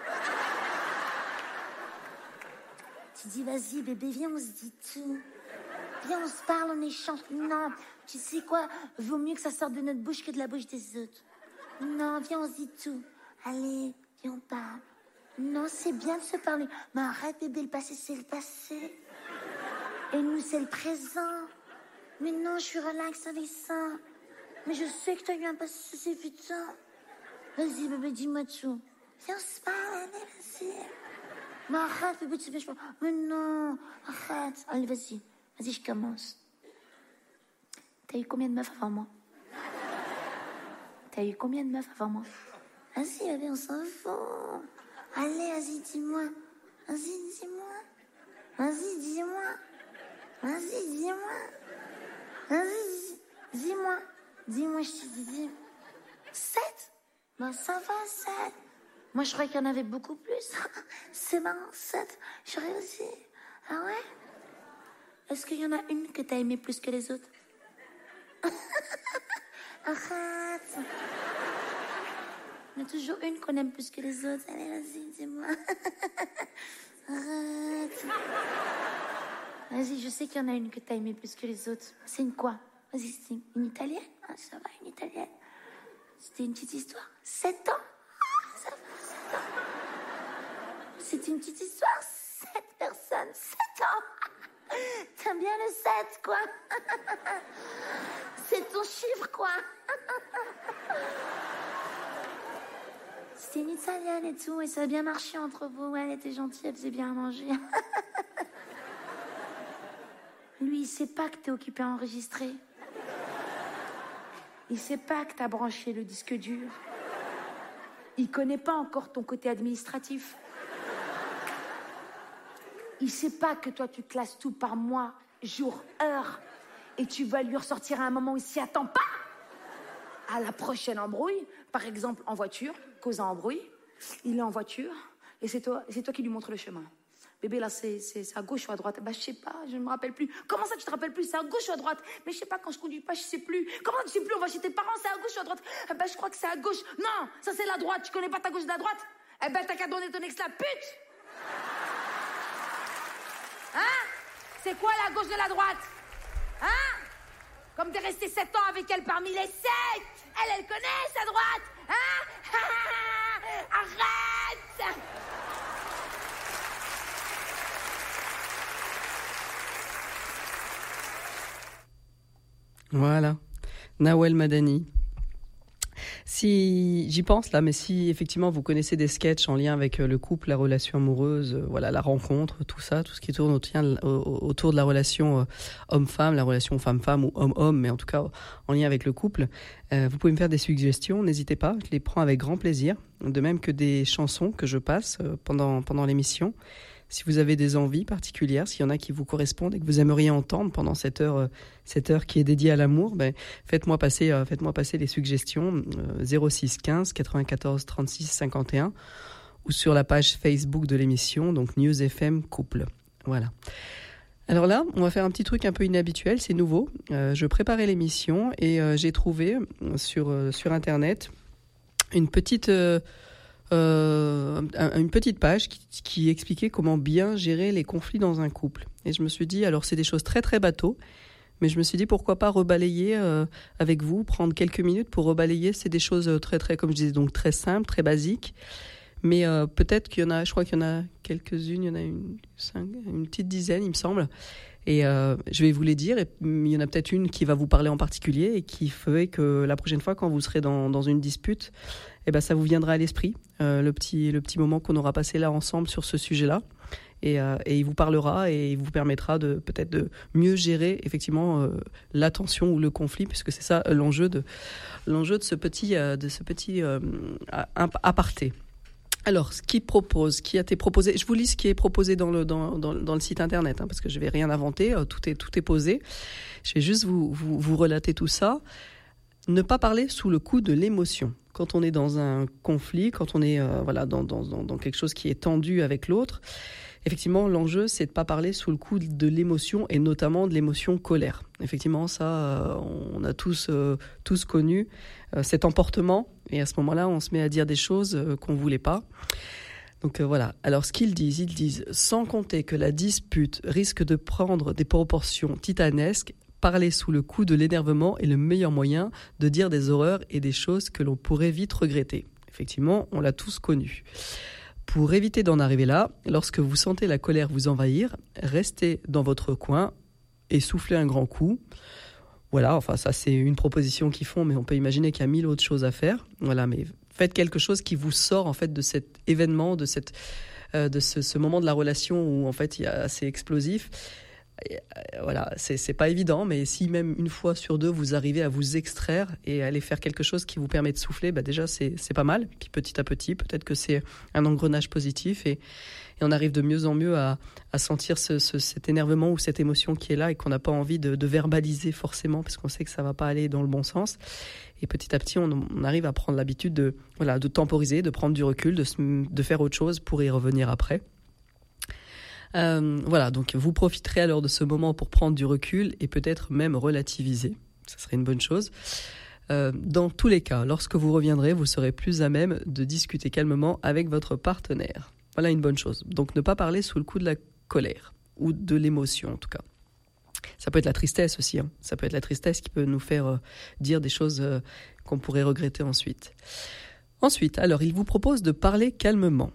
Tu dis, vas-y, bébé, viens, on se dit tout. Viens, on se parle, on échange. Non, tu sais quoi? Vaut mieux que ça sorte de notre bouche que de la bouche des autres. Non, viens, on se dit tout. Allez, viens, on parle. Non, c'est bien de se parler. Mais arrête, bébé, le passé, c'est le passé. Et nous, c'est le présent. Mais non, je suis relax avec ça. Mais je sais que tu as eu un passé, c'est putain. Vas-y, bébé, dis-moi tout. Viens, on se parle, allez, vas-y. Mais arrête, bébé, tu fais. Mais non, arrête. Allez, vas-y. Vas-y, je commence. T'as eu combien de meufs avant moi? T'as eu combien de meufs avant moi? Vas-y, bébé, on s'en fout. Allez, vas-y, dis-moi. Vas-y, dis-moi. Vas-y, dis-moi. Vas-y, dis-moi. Vas-y, dis-moi. Dis-moi, je te dis. Sept? Ben, ça va, sept. Moi, je croyais qu'il y en avait beaucoup plus. C'est marrant, sept. J'aurais aussi. Ah ouais? Est-ce qu'il y en a une que t'as aimée plus que les autres? Arrête Il y en a toujours une qu'on aime plus que les autres. Allez, vas-y, dis-moi. Arrête. Vas-y, je sais qu'il y en a une que t'as aimée plus que les autres. C'est une quoi? Vas-y, c'est une italienne? Ah, Ça va, une italienne. C'était une petite histoire. Sept ans? Ah, ans. C'est une petite histoire. Sept personnes, sept ans. T'aimes bien le sept, quoi. C'est ton chiffre, quoi. C'était une italienne et tout, et ça a bien marché entre vous. Elle était gentille, elle faisait bien manger. Lui, il sait pas que t'es occupé à enregistrer. Il sait pas que t'as branché le disque dur. Il connaît pas encore ton côté administratif. Il sait pas que toi tu classes tout par mois, jour, heure, et tu vas lui ressortir à un moment où il s'y attend pas. À la prochaine embrouille, par exemple en voiture, causant embrouille, il est en voiture et c'est toi, c'est toi qui lui montre le chemin. Bébé, là, c'est, à gauche ou à droite? Bah, je sais pas, je ne me rappelle plus. Comment ça, tu te rappelles plus? C'est à gauche ou à droite? Mais je sais pas, quand je conduis pas, je sais plus. Comment tu sais plus? On va chez tes parents, c'est à gauche ou à droite? Bah, je crois que c'est à gauche. Non, ça c'est la droite. Tu connais pas ta gauche de la droite? Eh ben, t'as qu'à donner ton ex la pute Hein? C'est quoi la gauche de la droite? Hein? Comme t'es resté sept ans avec elle parmi les sept! Elle, elle connaît sa droite! Hein? Arrête! Voilà. Nawel Madani. Si j'y pense là, mais si effectivement vous connaissez des sketchs en lien avec euh, le couple, la relation amoureuse, euh, voilà, la rencontre, tout ça, tout ce qui tourne autour de la relation euh, homme-femme, la relation femme-femme ou homme-homme, mais en tout cas en lien avec le couple, vous pouvez me faire des suggestions, n'hésitez pas, je les prends avec grand plaisir, de même que des chansons que je passe pendant pendant l'émission si vous avez des envies particulières, s'il y en a qui vous correspondent et que vous aimeriez entendre pendant cette heure, euh, cette heure qui est dédiée à l'amour, ben, faites-moi passer, euh, faites-moi passer les suggestions 06 15 94 36 51 ou sur la page Facebook de l'émission, donc News FM Couple. Voilà. Alors là, on va faire un petit truc un peu inhabituel, c'est nouveau. Euh, je préparais l'émission et j'ai trouvé sur, sur Internet une petite euh, une petite page qui, expliquait comment bien gérer les conflits dans un couple. Et je me suis dit, alors c'est des choses très très bateaux, Mais je me suis dit pourquoi pas rebalayer euh, avec vous, prendre quelques minutes pour rebalayer. C'est des choses très très, comme je disais, donc très simples, très basiques. Mais euh, peut-être qu'il y en a, je crois qu'il y en a quelques-unes, il y en a une, une petite dizaine, il me semble. Et euh, je vais vous les dire. Et il y en a peut-être une qui va vous parler en particulier et qui fait que la prochaine fois, quand vous serez dans, une dispute, eh ben, ça vous viendra à l'esprit, le, petit, le petit moment qu'on aura passé là ensemble sur ce sujet-là. Euh, et, il vous parlera et il vous permettra de peut-être de mieux gérer effectivement euh, l'attention ou le conflit, puisque c'est ça l'enjeu euh, de ce petit aparté. Alors, ce qui propose, qui a été proposé, je vous lis ce qui est proposé dans le, dans, dans, le site internet, hein, parce que je vais rien inventer, tout est, tout est posé. Je vais juste vous, vous, vous relater tout ça. Ne pas parler sous le coup de l'émotion. Quand on est dans un conflit, quand on est voilà, dans, dans, dans, quelque chose qui est tendu avec l'autre, effectivement, l'enjeu, c'est de ne pas parler sous le coup de l'émotion et notamment de l'émotion colère. Effectivement, ça, euh, on a tous, euh, tous connu euh, cet emportement et à ce moment-là, on se met à dire des choses qu'on ne voulait pas. Donc voilà. Alors ce qu'ils disent, ils disent, sans compter que la dispute risque de prendre des proportions titanesques, parler sous le coup de l'énervement est le meilleur moyen de dire des horreurs et des choses que l'on pourrait vite regretter. Effectivement, on l'a tous connu. Pour éviter d'en arriver là, lorsque vous sentez la colère vous envahir, restez dans votre coin et soufflez un grand coup. Voilà, enfin ça c'est une proposition qu'ils font, mais on peut imaginer qu'il y a mille autres choses à faire. Voilà, mais faites quelque chose qui vous sort en fait de cet événement, de cette, euh, de ce, moment de la relation où en fait il y a assez explosif voilà, c'est pas évident, mais si même une fois sur deux vous arrivez à vous extraire et aller faire quelque chose qui vous permet de souffler, bah déjà c'est pas mal. Puis petit à petit, peut-être que c'est un engrenage positif et, on arrive de mieux en mieux à, sentir cet énervement ou cette émotion qui est là et qu'on n'a pas envie de, verbaliser forcément parce qu'on sait que ça va pas aller dans le bon sens. Et petit à petit, on, arrive à prendre l'habitude de, voilà, de temporiser, de prendre du recul, de, de faire autre chose pour y revenir après. Euh, voilà, donc vous profiterez alors de ce moment pour prendre du recul et peut-être même relativiser. Ce serait une bonne chose. Euh, dans tous les cas, lorsque vous reviendrez, vous serez plus à même de discuter calmement avec votre partenaire. Voilà une bonne chose. Donc ne pas parler sous le coup de la colère ou de l'émotion en tout cas. Ça peut être la tristesse aussi. Hein. Ça peut être la tristesse qui peut nous faire euh, dire des choses qu'on pourrait regretter ensuite. Ensuite, alors il vous propose de parler calmement.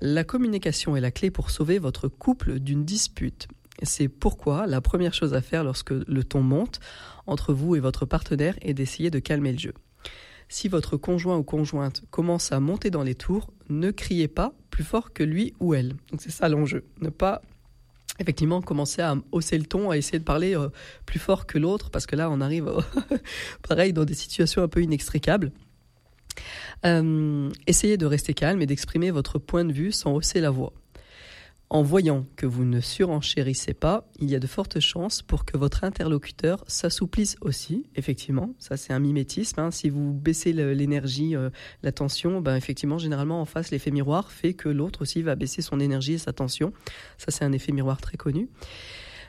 La communication est la clé pour sauver votre couple d'une dispute. C'est pourquoi la première chose à faire lorsque le ton monte entre vous et votre partenaire est d'essayer de calmer le jeu. Si votre conjoint ou conjointe commence à monter dans les tours, ne criez pas plus fort que lui ou elle. c'est ça l'enjeu. Ne pas effectivement commencer à hausser le ton, à essayer de parler euh, plus fort que l'autre, parce que là on arrive pareil dans des situations un peu inextricables. Euh, essayez de rester calme et d'exprimer votre point de vue sans hausser la voix. En voyant que vous ne surenchérissez pas, il y a de fortes chances pour que votre interlocuteur s'assouplisse aussi. Effectivement, ça c'est un mimétisme. Hein. Si vous baissez l'énergie, euh, la tension, ben effectivement, généralement en face, l'effet miroir fait que l'autre aussi va baisser son énergie et sa tension. Ça c'est un effet miroir très connu.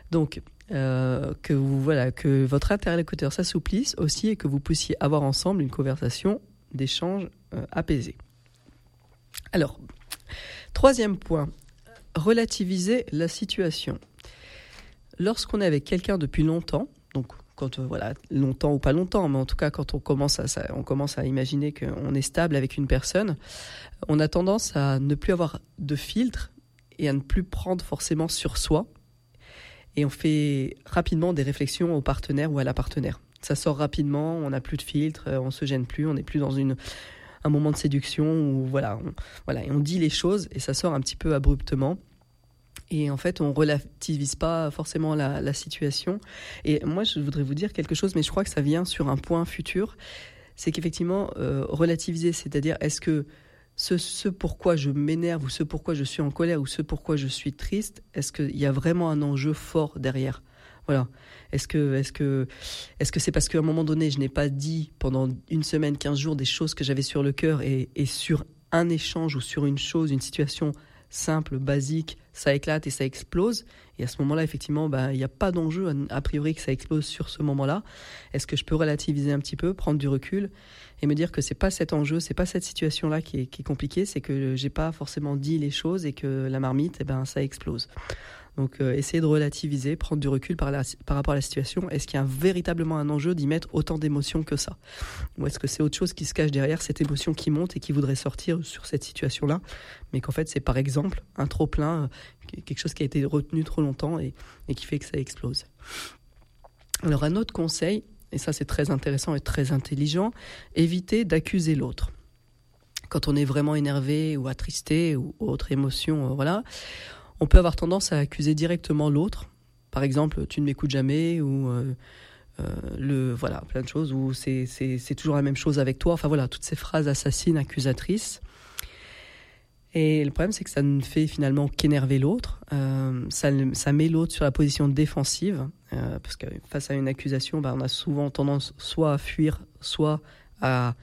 Donc, euh, que voilà que votre interlocuteur s'assouplisse aussi et que vous puissiez avoir ensemble une conversation d'échanges euh, apaisés. Alors, troisième point, relativiser la situation. Lorsqu'on est avec quelqu'un depuis longtemps, donc quand euh, voilà longtemps ou pas longtemps, mais en tout cas quand on commence à on commence à imaginer qu'on est stable avec une personne, on a tendance à ne plus avoir de filtre et à ne plus prendre forcément sur soi, et on fait rapidement des réflexions au partenaire ou à la partenaire ça sort rapidement, on n'a plus de filtre, euh, on se gêne plus, on n'est plus dans une un moment de séduction où voilà, on, voilà, et on dit les choses et ça sort un petit peu abruptement. Et en fait, on relativise pas forcément la, situation. Et moi, je voudrais vous dire quelque chose, mais je crois que ça vient sur un point futur. C'est qu'effectivement, euh, relativiser, c'est-à-dire est-ce que ce, ce pourquoi je m'énerve ou ce pourquoi je suis en colère ou ce pourquoi je suis triste, est-ce qu'il y a vraiment un enjeu fort derrière? Voilà. Est-ce que est-ce est-ce c'est parce qu'à un moment donné, je n'ai pas dit pendant une semaine, 15 jours des choses que j'avais sur le cœur et, sur un échange ou sur une chose, une situation simple, basique, ça éclate et ça explose. Et à ce moment-là, effectivement, bah, il n'y a pas d'enjeu a priori que ça explose sur ce moment-là. Est-ce que je peux relativiser un petit peu, prendre du recul et me dire que c'est pas cet enjeu, c'est pas cette situation-là qui est, qui est compliquée, c'est que j'ai pas forcément dit les choses et que la marmite, eh ben, ça explose. Donc, euh, essayer de relativiser, prendre du recul par, rapport à la situation. Est-ce qu'il y a véritablement un enjeu d'y mettre autant d'émotions que ça? Ou est-ce que c'est autre chose qui se cache derrière cette émotion qui monte et qui voudrait sortir sur cette situation-là, mais qu'en fait, c'est par exemple un trop-plein, euh, quelque chose qui a été retenu trop longtemps et, et qui fait que ça explose. Alors, un autre conseil, et ça c'est très intéressant et très intelligent, éviter d'accuser l'autre. Quand on est vraiment énervé ou attristé ou autre émotion, euh, voilà, on peut avoir tendance à accuser directement l'autre. Par exemple, tu ne m'écoutes jamais ou euh, euh, le voilà plein de choses ou c'est toujours la même chose avec toi. Enfin voilà, toutes ces phrases assassines, accusatrices. Et le problème, c'est que ça ne fait finalement qu'énerver l'autre. Euh, ça, ça, met l'autre sur la position défensive, parce que face à une accusation, bah, on a souvent tendance soit à fuir, soit à,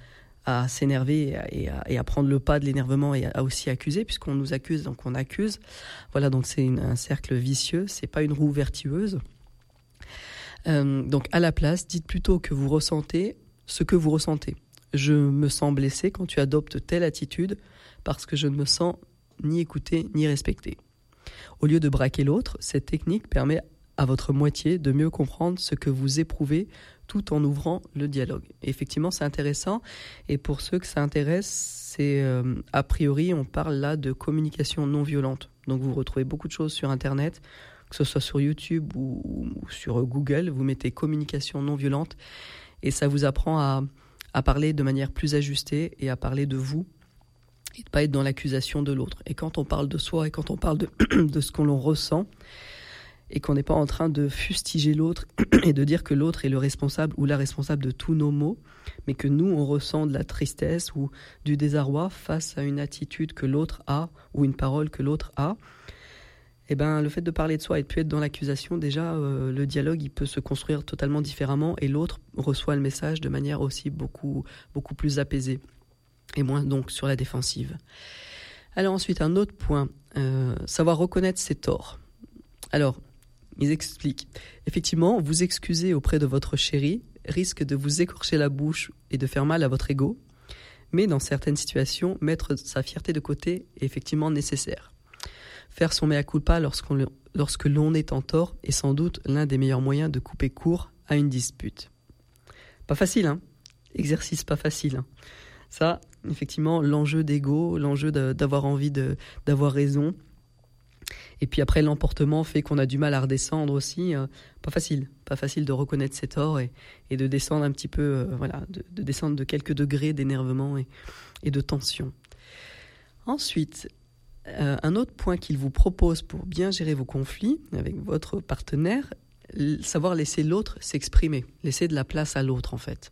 à s'énerver et, à prendre le pas de l'énervement et à, aussi accuser, puisqu'on nous accuse, donc on accuse. Voilà, donc c'est un cercle vicieux, c'est pas une roue vertueuse. Euh, donc à la place, dites plutôt que vous ressentez ce que vous ressentez. Je me sens blessé quand tu adoptes telle attitude parce que je ne me sens ni écouté ni respecté. Au lieu de braquer l'autre, cette technique permet à votre moitié de mieux comprendre ce que vous éprouvez tout en ouvrant le dialogue. effectivement, c'est intéressant. Et pour ceux que ça intéresse, c'est euh, a priori, on parle là de communication non violente. Donc vous retrouvez beaucoup de choses sur Internet, que ce soit sur YouTube ou, sur Google. Vous mettez communication non violente et ça vous apprend à, à parler de manière plus ajustée et à parler de vous et de pas être dans l'accusation de l'autre. Et quand on parle de soi et quand on parle de, de ce qu'on l'on ressent, et qu'on n'est pas en train de fustiger l'autre et de dire que l'autre est le responsable ou la responsable de tous nos maux, mais que nous, on ressent de la tristesse ou du désarroi face à une attitude que l'autre a ou une parole que l'autre a, eh ben, le fait de parler de soi et de plus être dans l'accusation, déjà, euh, le dialogue, il peut se construire totalement différemment et l'autre reçoit le message de manière aussi beaucoup, beaucoup plus apaisée et moins donc sur la défensive. Alors ensuite, un autre point, euh, savoir reconnaître ses torts. Alors, ils expliquent. Effectivement, vous excuser auprès de votre chéri risque de vous écorcher la bouche et de faire mal à votre ego, mais dans certaines situations, mettre sa fierté de côté est effectivement nécessaire. Faire son mea culpa lorsque l'on est en tort est sans doute l'un des meilleurs moyens de couper court à une dispute. Pas facile, hein? Exercice pas facile. Hein ça, effectivement, l'enjeu d'ego, l'enjeu d'avoir envie d'avoir raison. Et puis après, l'emportement fait qu'on a du mal à redescendre aussi. Euh, pas facile, pas facile de reconnaître ses torts et, de descendre un petit peu, euh, voilà, de, descendre de quelques degrés d'énervement et, de tension. Ensuite, euh, un autre point qu'il vous propose pour bien gérer vos conflits avec votre partenaire, savoir laisser l'autre s'exprimer, laisser de la place à l'autre en fait.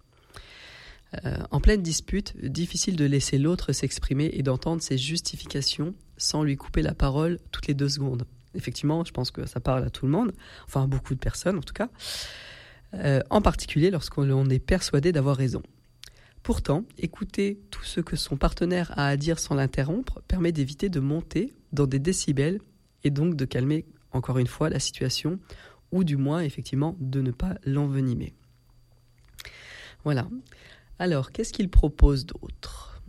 Euh, en pleine dispute, difficile de laisser l'autre s'exprimer et d'entendre ses justifications sans lui couper la parole toutes les deux secondes. Effectivement, je pense que ça parle à tout le monde, enfin à beaucoup de personnes en tout cas, euh, en particulier lorsqu'on est persuadé d'avoir raison. Pourtant, écouter tout ce que son partenaire a à dire sans l'interrompre permet d'éviter de monter dans des décibels et donc de calmer encore une fois la situation ou du moins effectivement de ne pas l'envenimer. Voilà. Alors, qu'est-ce qu'il propose d'autre?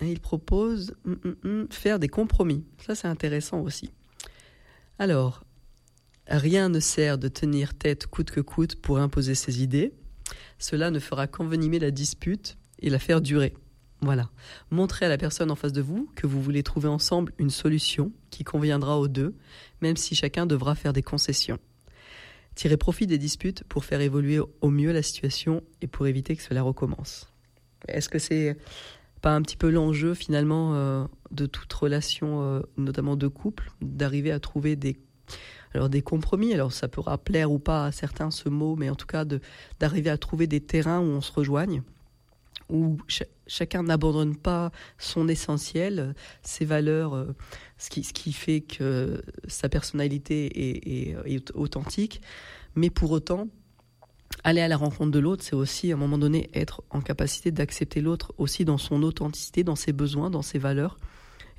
Il propose hum, hum, hum, faire des compromis. Ça, c'est intéressant aussi. Alors, rien ne sert de tenir tête coûte que coûte pour imposer ses idées. Cela ne fera qu'envenimer la dispute et la faire durer. Voilà. Montrez à la personne en face de vous que vous voulez trouver ensemble une solution qui conviendra aux deux, même si chacun devra faire des concessions tirer profit des disputes pour faire évoluer au mieux la situation et pour éviter que cela recommence. Est-ce que c'est pas un petit peu l'enjeu finalement euh, de toute relation, euh, notamment de couple, d'arriver à trouver des alors des compromis, alors ça pourra plaire ou pas à certains ce mot, mais en tout cas d'arriver à trouver des terrains où on se rejoigne, où chacun n'abandonne pas son essentiel, ses valeurs, euh, ce, qui, ce qui fait que sa personnalité est, authentique, mais pour autant, aller à la rencontre de l'autre, c'est aussi à un moment donné être en capacité d'accepter l'autre aussi dans son authenticité, dans ses besoins, dans ses valeurs,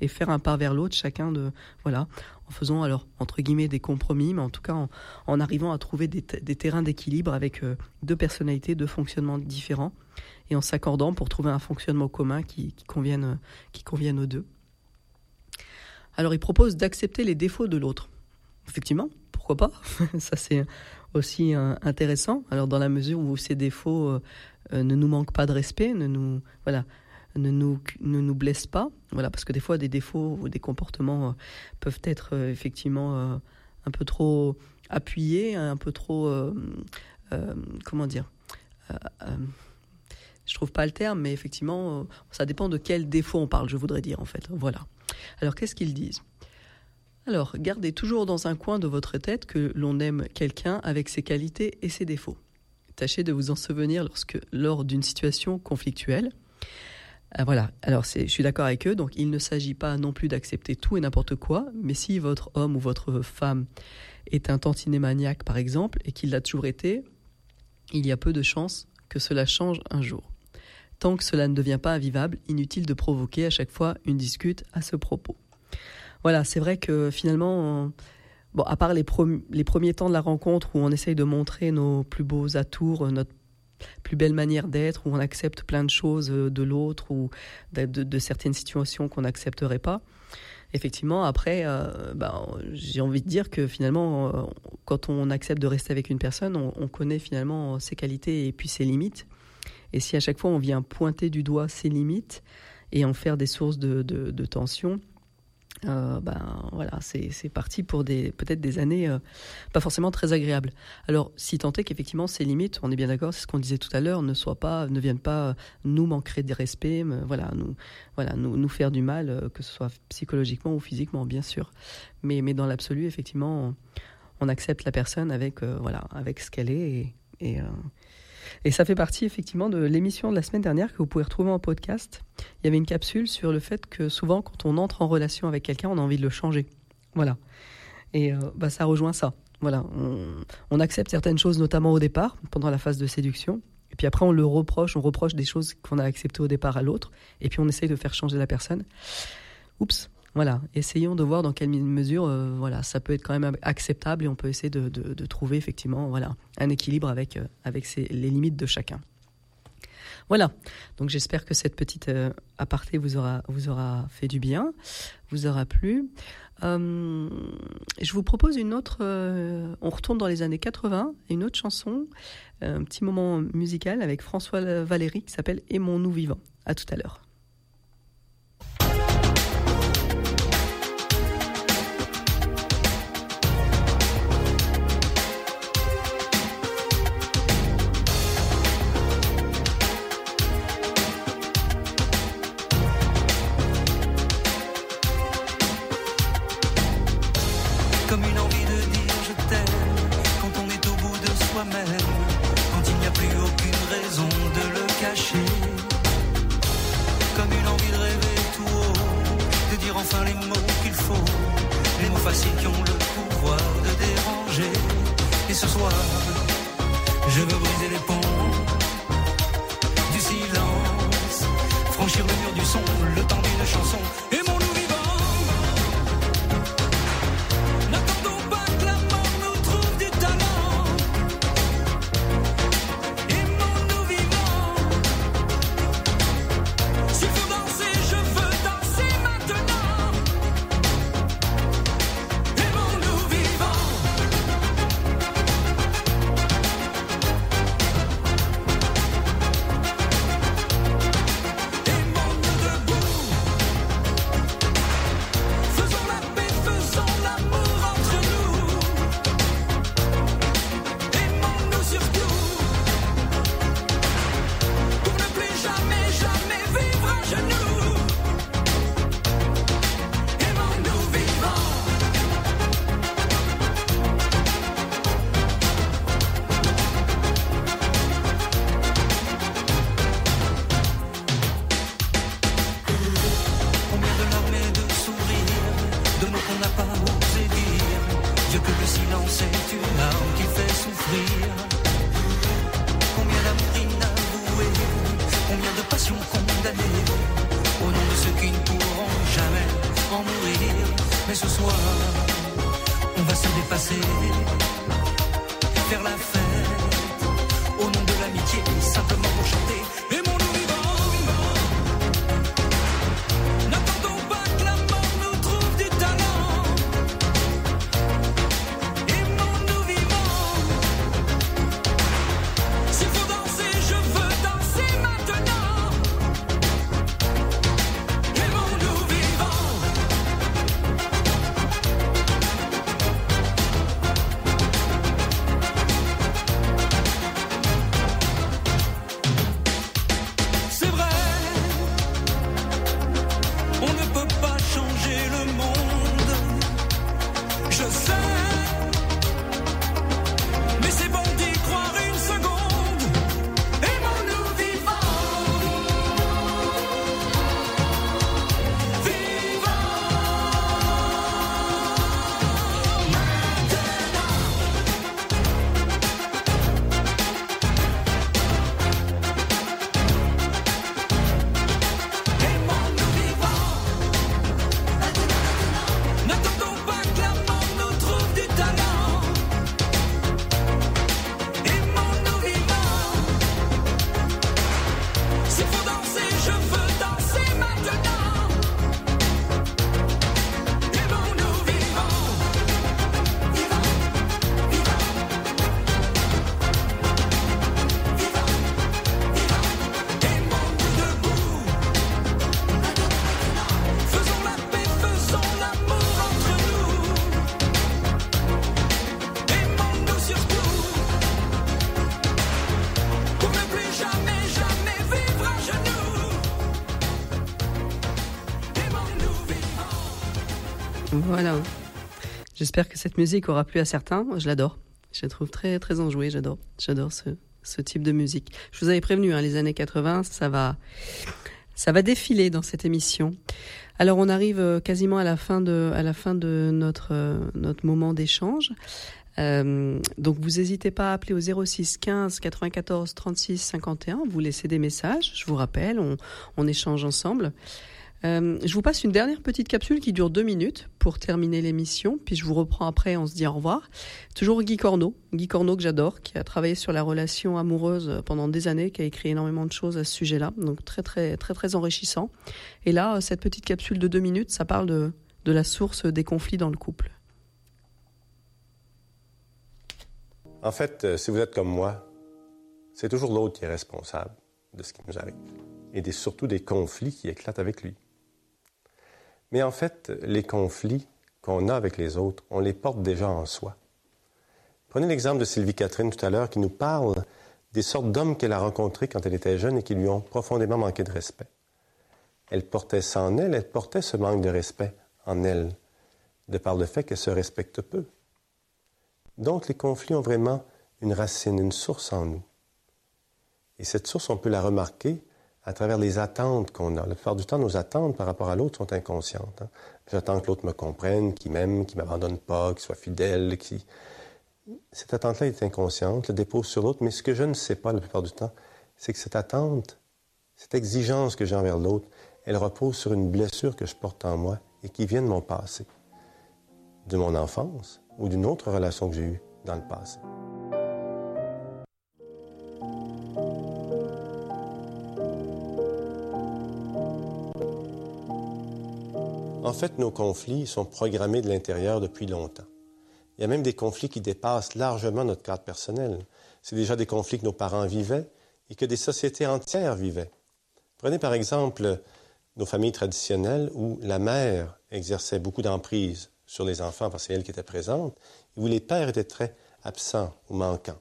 et faire un pas vers l'autre, chacun de voilà, en faisant alors entre guillemets des compromis, mais en tout cas en, arrivant à trouver des, terrains d'équilibre avec euh, deux personnalités, deux fonctionnements différents et en s'accordant pour trouver un fonctionnement commun qui, convienne, qui convienne aux deux. Alors il propose d'accepter les défauts de l'autre. effectivement, pourquoi pas? Ça c'est aussi intéressant. Alors dans la mesure où ces défauts ne nous manquent pas de respect, ne nous voilà, ne nous ne nous blessent pas, voilà, parce que des fois des défauts ou des comportements peuvent être effectivement un peu trop appuyés, un peu trop comment dire je trouve pas le terme, mais effectivement, ça dépend de quel défaut on parle, je voudrais dire en fait. Voilà. Alors qu'est-ce qu'ils disent? Alors, gardez toujours dans un coin de votre tête que l'on aime quelqu'un avec ses qualités et ses défauts. Tâchez de vous en souvenir lorsque, lors d'une situation conflictuelle. Euh, voilà, alors je suis d'accord avec eux, donc il ne s'agit pas non plus d'accepter tout et n'importe quoi, mais si votre homme ou votre femme est un tantinet maniaque par exemple, et qu'il l'a toujours été, il y a peu de chances que cela change un jour. Tant que cela ne devient pas invivable, inutile de provoquer à chaque fois une discute à ce propos. Voilà, c'est vrai que finalement, bon, à part les, premiers temps de la rencontre où on essaye de montrer nos plus beaux atours, notre plus belle manière d'être, où on accepte plein de choses de l'autre ou de, certaines situations qu'on n'accepterait pas. Effectivement, après, euh, ben, j'ai envie de dire que finalement, euh, quand on accepte de rester avec une personne, on connaît finalement ses qualités et puis ses limites. Et si à chaque fois on vient pointer du doigt ses limites et en faire des sources de, de, tension, euh, ben voilà, c'est parti pour des peut-être des années euh, pas forcément très agréables. Alors, si tant est qu'effectivement ces limites, on est bien d'accord, c'est ce qu'on disait tout à l'heure, ne soient pas, ne viennent pas nous manquer de respect, voilà, nous, voilà, nous, nous faire du mal, euh, que ce soit psychologiquement ou physiquement, bien sûr. Mais, mais dans l'absolu, effectivement, on, accepte la personne avec, voilà, avec ce qu'elle est et et ça fait partie effectivement de l'émission de la semaine dernière que vous pouvez retrouver en podcast. Il y avait une capsule sur le fait que souvent quand on entre en relation avec quelqu'un, on a envie de le changer. Voilà. Et euh, bah, ça rejoint ça. Voilà, on, accepte certaines choses, notamment au départ, pendant la phase de séduction. Et puis après, on le reproche, on reproche des choses qu'on a acceptées au départ à l'autre. Et puis on essaye de faire changer la personne. Oups, voilà, essayons de voir dans quelle mesure euh, voilà, ça peut être quand même acceptable et on peut essayer de, trouver effectivement voilà, un équilibre avec, euh, avec les limites de chacun. Voilà, donc j'espère que cette petite euh, aparté vous aura, vous aura fait du bien, vous aura plu. je vous propose une autre, on retourne dans les années 80, une autre chanson, un petit moment musical avec François Valéry qui s'appelle Aimons-nous vivants. À tout à l'heure. quand il n'y a plus aucune raison de le cacher. Comme une envie de rêver tout haut, de dire enfin les mots qu'il faut, les mots faciles qui ont le pouvoir de déranger. Et ce soir, je veux briser les ponts du silence, franchir le mur du son, le temps d'une chanson. J'espère que cette musique aura plu à certains. Je l'adore. Je la trouve très très enjouée. J'adore. J'adore ce, ce type de musique. Je vous avais prévenu, hein, les années 80, ça va, ça va défiler dans cette émission. Alors on arrive euh, quasiment à la fin de, à la fin de notre, euh, notre moment d'échange. Euh, donc vous n'hésitez pas à appeler au 06 15 94 36 51. Vous laissez des messages. Je vous rappelle, on, on échange ensemble. Euh, je vous passe une dernière petite capsule qui dure deux minutes pour terminer l'émission, puis je vous reprends après, on se dit au revoir. Toujours Guy Corneau, Guy Corneau que j'adore, qui a travaillé sur la relation amoureuse pendant des années, qui a écrit énormément de choses à ce sujet-là, donc très très très très enrichissant. Et là, cette petite capsule de deux minutes, ça parle de, de la source des conflits dans le couple. En fait, euh, si vous êtes comme moi, c'est toujours l'autre qui est responsable de ce qui nous arrive, et des, surtout des conflits qui éclatent avec lui. Mais en fait, les conflits qu'on a avec les autres, on les porte déjà en soi. Prenez l'exemple de Sylvie Catherine tout à l'heure qui nous parle des sortes d'hommes qu'elle a rencontrés quand elle était jeune et qui lui ont profondément manqué de respect. Elle portait ça en elle, elle portait ce manque de respect en elle, de par le fait qu'elle se respecte peu. Donc les conflits ont vraiment une racine, une source en nous. Et cette source, on peut la remarquer à travers les attentes qu'on a. La plupart du temps, nos attentes par rapport à l'autre sont inconscientes. Hein. J'attends que l'autre me comprenne, qu'il m'aime, qu'il ne m'abandonne pas, qu'il soit fidèle. Cette attente-là est inconsciente, le dépose sur l'autre, mais ce que je ne sais pas la plupart du temps, c'est que cette attente, cette exigence que j'ai envers l'autre, elle repose sur une blessure que je porte en moi et qui vient de mon passé, de mon enfance ou d'une autre relation que j'ai eue dans le passé. En fait, nos conflits sont programmés de l'intérieur depuis longtemps. Il y a même des conflits qui dépassent largement notre cadre personnel. C'est déjà des conflits que nos parents vivaient et que des sociétés entières vivaient. Prenez par exemple nos familles traditionnelles où la mère exerçait beaucoup d'emprise sur les enfants parce que c'est elle qui était présente, et où les pères étaient très absents ou manquants.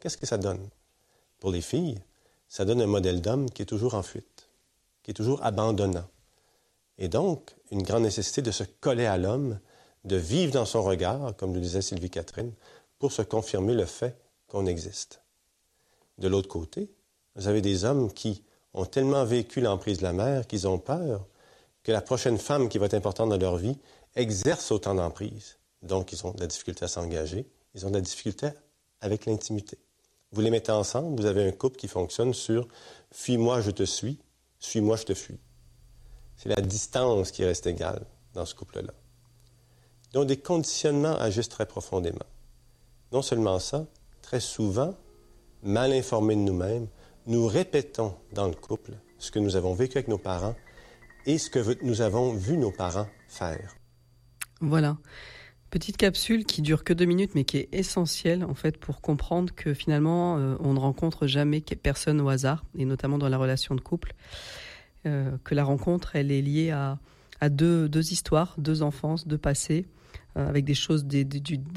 Qu'est-ce que ça donne? Pour les filles, ça donne un modèle d'homme qui est toujours en fuite, qui est toujours abandonnant, et donc, une grande nécessité de se coller à l'homme, de vivre dans son regard, comme le disait Sylvie Catherine, pour se confirmer le fait qu'on existe. De l'autre côté, vous avez des hommes qui ont tellement vécu l'emprise de la mère qu'ils ont peur que la prochaine femme qui va être importante dans leur vie exerce autant d'emprise. Donc, ils ont de la difficulté à s'engager, ils ont de la difficulté avec l'intimité. Vous les mettez ensemble, vous avez un couple qui fonctionne sur fuis-moi, je te suis, suis-moi, je te fuis. C'est la distance qui reste égale dans ce couple-là. Donc des conditionnements agissent très profondément. Non seulement ça, très souvent, mal informés de nous-mêmes, nous répétons dans le couple ce que nous avons vécu avec nos parents et ce que nous avons vu nos parents faire. Voilà. Petite capsule qui dure que deux minutes, mais qui est essentielle en fait pour comprendre que finalement euh, on ne rencontre jamais personne au hasard, et notamment dans la relation de couple. Euh, que la rencontre, elle est liée à, deux, histoires, deux enfances, deux passés, euh, avec des choses, des,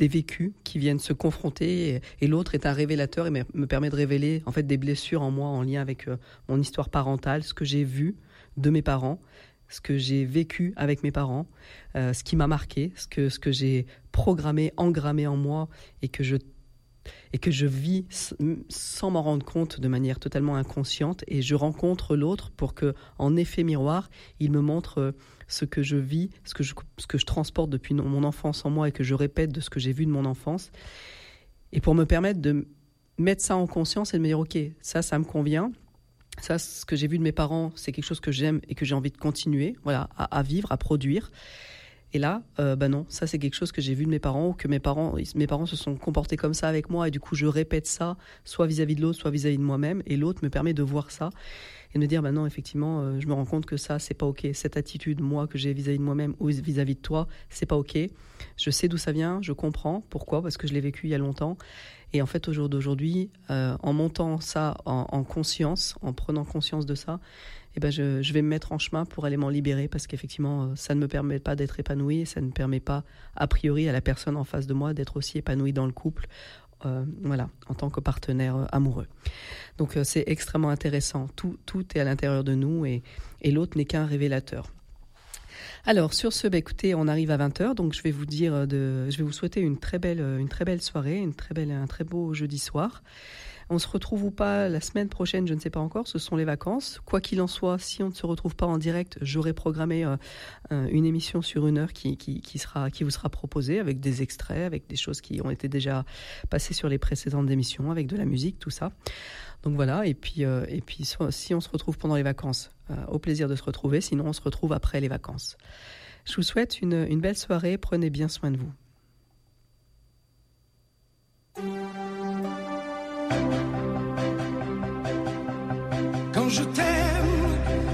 vécus qui viennent se confronter. Et, l'autre est un révélateur et me, permet de révéler en fait des blessures en moi en lien avec euh, mon histoire parentale, ce que j'ai vu de mes parents, ce que j'ai vécu avec mes parents, ce qui m'a marqué, ce que, ce que j'ai programmé, engrammé en moi et que je et que je vis sans m'en rendre compte de manière totalement inconsciente et je rencontre l'autre pour que, en effet miroir, il me montre euh, ce que je vis, ce que je, ce que je transporte depuis mon enfance en moi et que je répète de ce que j'ai vu de mon enfance. Et pour me permettre de mettre ça en conscience et de me dire, OK, ça, ça me convient. Ça, ce que j'ai vu de mes parents, c'est quelque chose que j'aime et que j'ai envie de continuer, voilà, à, à vivre, à produire. Et là, euh, bah non, ça c'est quelque chose que j'ai vu de mes parents, ou que mes parents, mes parents se sont comportés comme ça avec moi, et du coup je répète ça, soit vis-à-vis de l'autre, soit vis-à-vis de moi-même, et l'autre me permet de voir ça et de me dire, bah non, effectivement, euh, je me rends compte que ça c'est pas ok, cette attitude moi que j'ai vis-à-vis de moi-même ou vis-à-vis de toi, c'est pas ok. Je sais d'où ça vient, je comprends pourquoi, parce que je l'ai vécu il y a longtemps. Et en fait, au jour d'aujourd'hui, euh, en montant ça en conscience, en prenant conscience de ça, eh ben je, je, vais me mettre en chemin pour aller m'en libérer parce qu'effectivement, euh, ça ne me permet pas d'être épanoui, ça ne permet pas, a priori, à la personne en face de moi d'être aussi épanouie dans le couple, euh, voilà, en tant que partenaire euh, amoureux. Donc euh, c'est extrêmement intéressant. Tout, tout est à l'intérieur de nous et, et l'autre n'est qu'un révélateur. Alors sur ce, bah, écoutez, on arrive à 20h, donc je vais vous dire de, je vais vous souhaiter une très belle, une très belle soirée, une très belle, un très beau jeudi soir. On se retrouve ou pas la semaine prochaine, je ne sais pas encore, ce sont les vacances. Quoi qu'il en soit, si on ne se retrouve pas en direct, j'aurai programmé euh, une émission sur une heure qui, qui, sera, qui vous sera proposée avec des extraits, avec des choses qui ont été déjà passées sur les précédentes émissions, avec de la musique, tout ça. Donc voilà, et puis, euh, et puis si on se retrouve pendant les vacances, euh, au plaisir de se retrouver, sinon on se retrouve après les vacances. Je vous souhaite une, une belle soirée, prenez bien soin de vous.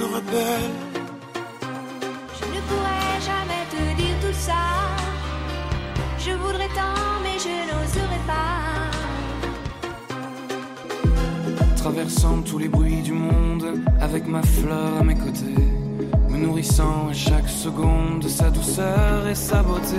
faut que je me rappelle. Je ne pourrais jamais te dire tout ça, je voudrais tant mais je n'oserais pas. Traversant tous les bruits du monde, avec ma fleur à mes côtés, me nourrissant à chaque seconde de sa douceur et sa beauté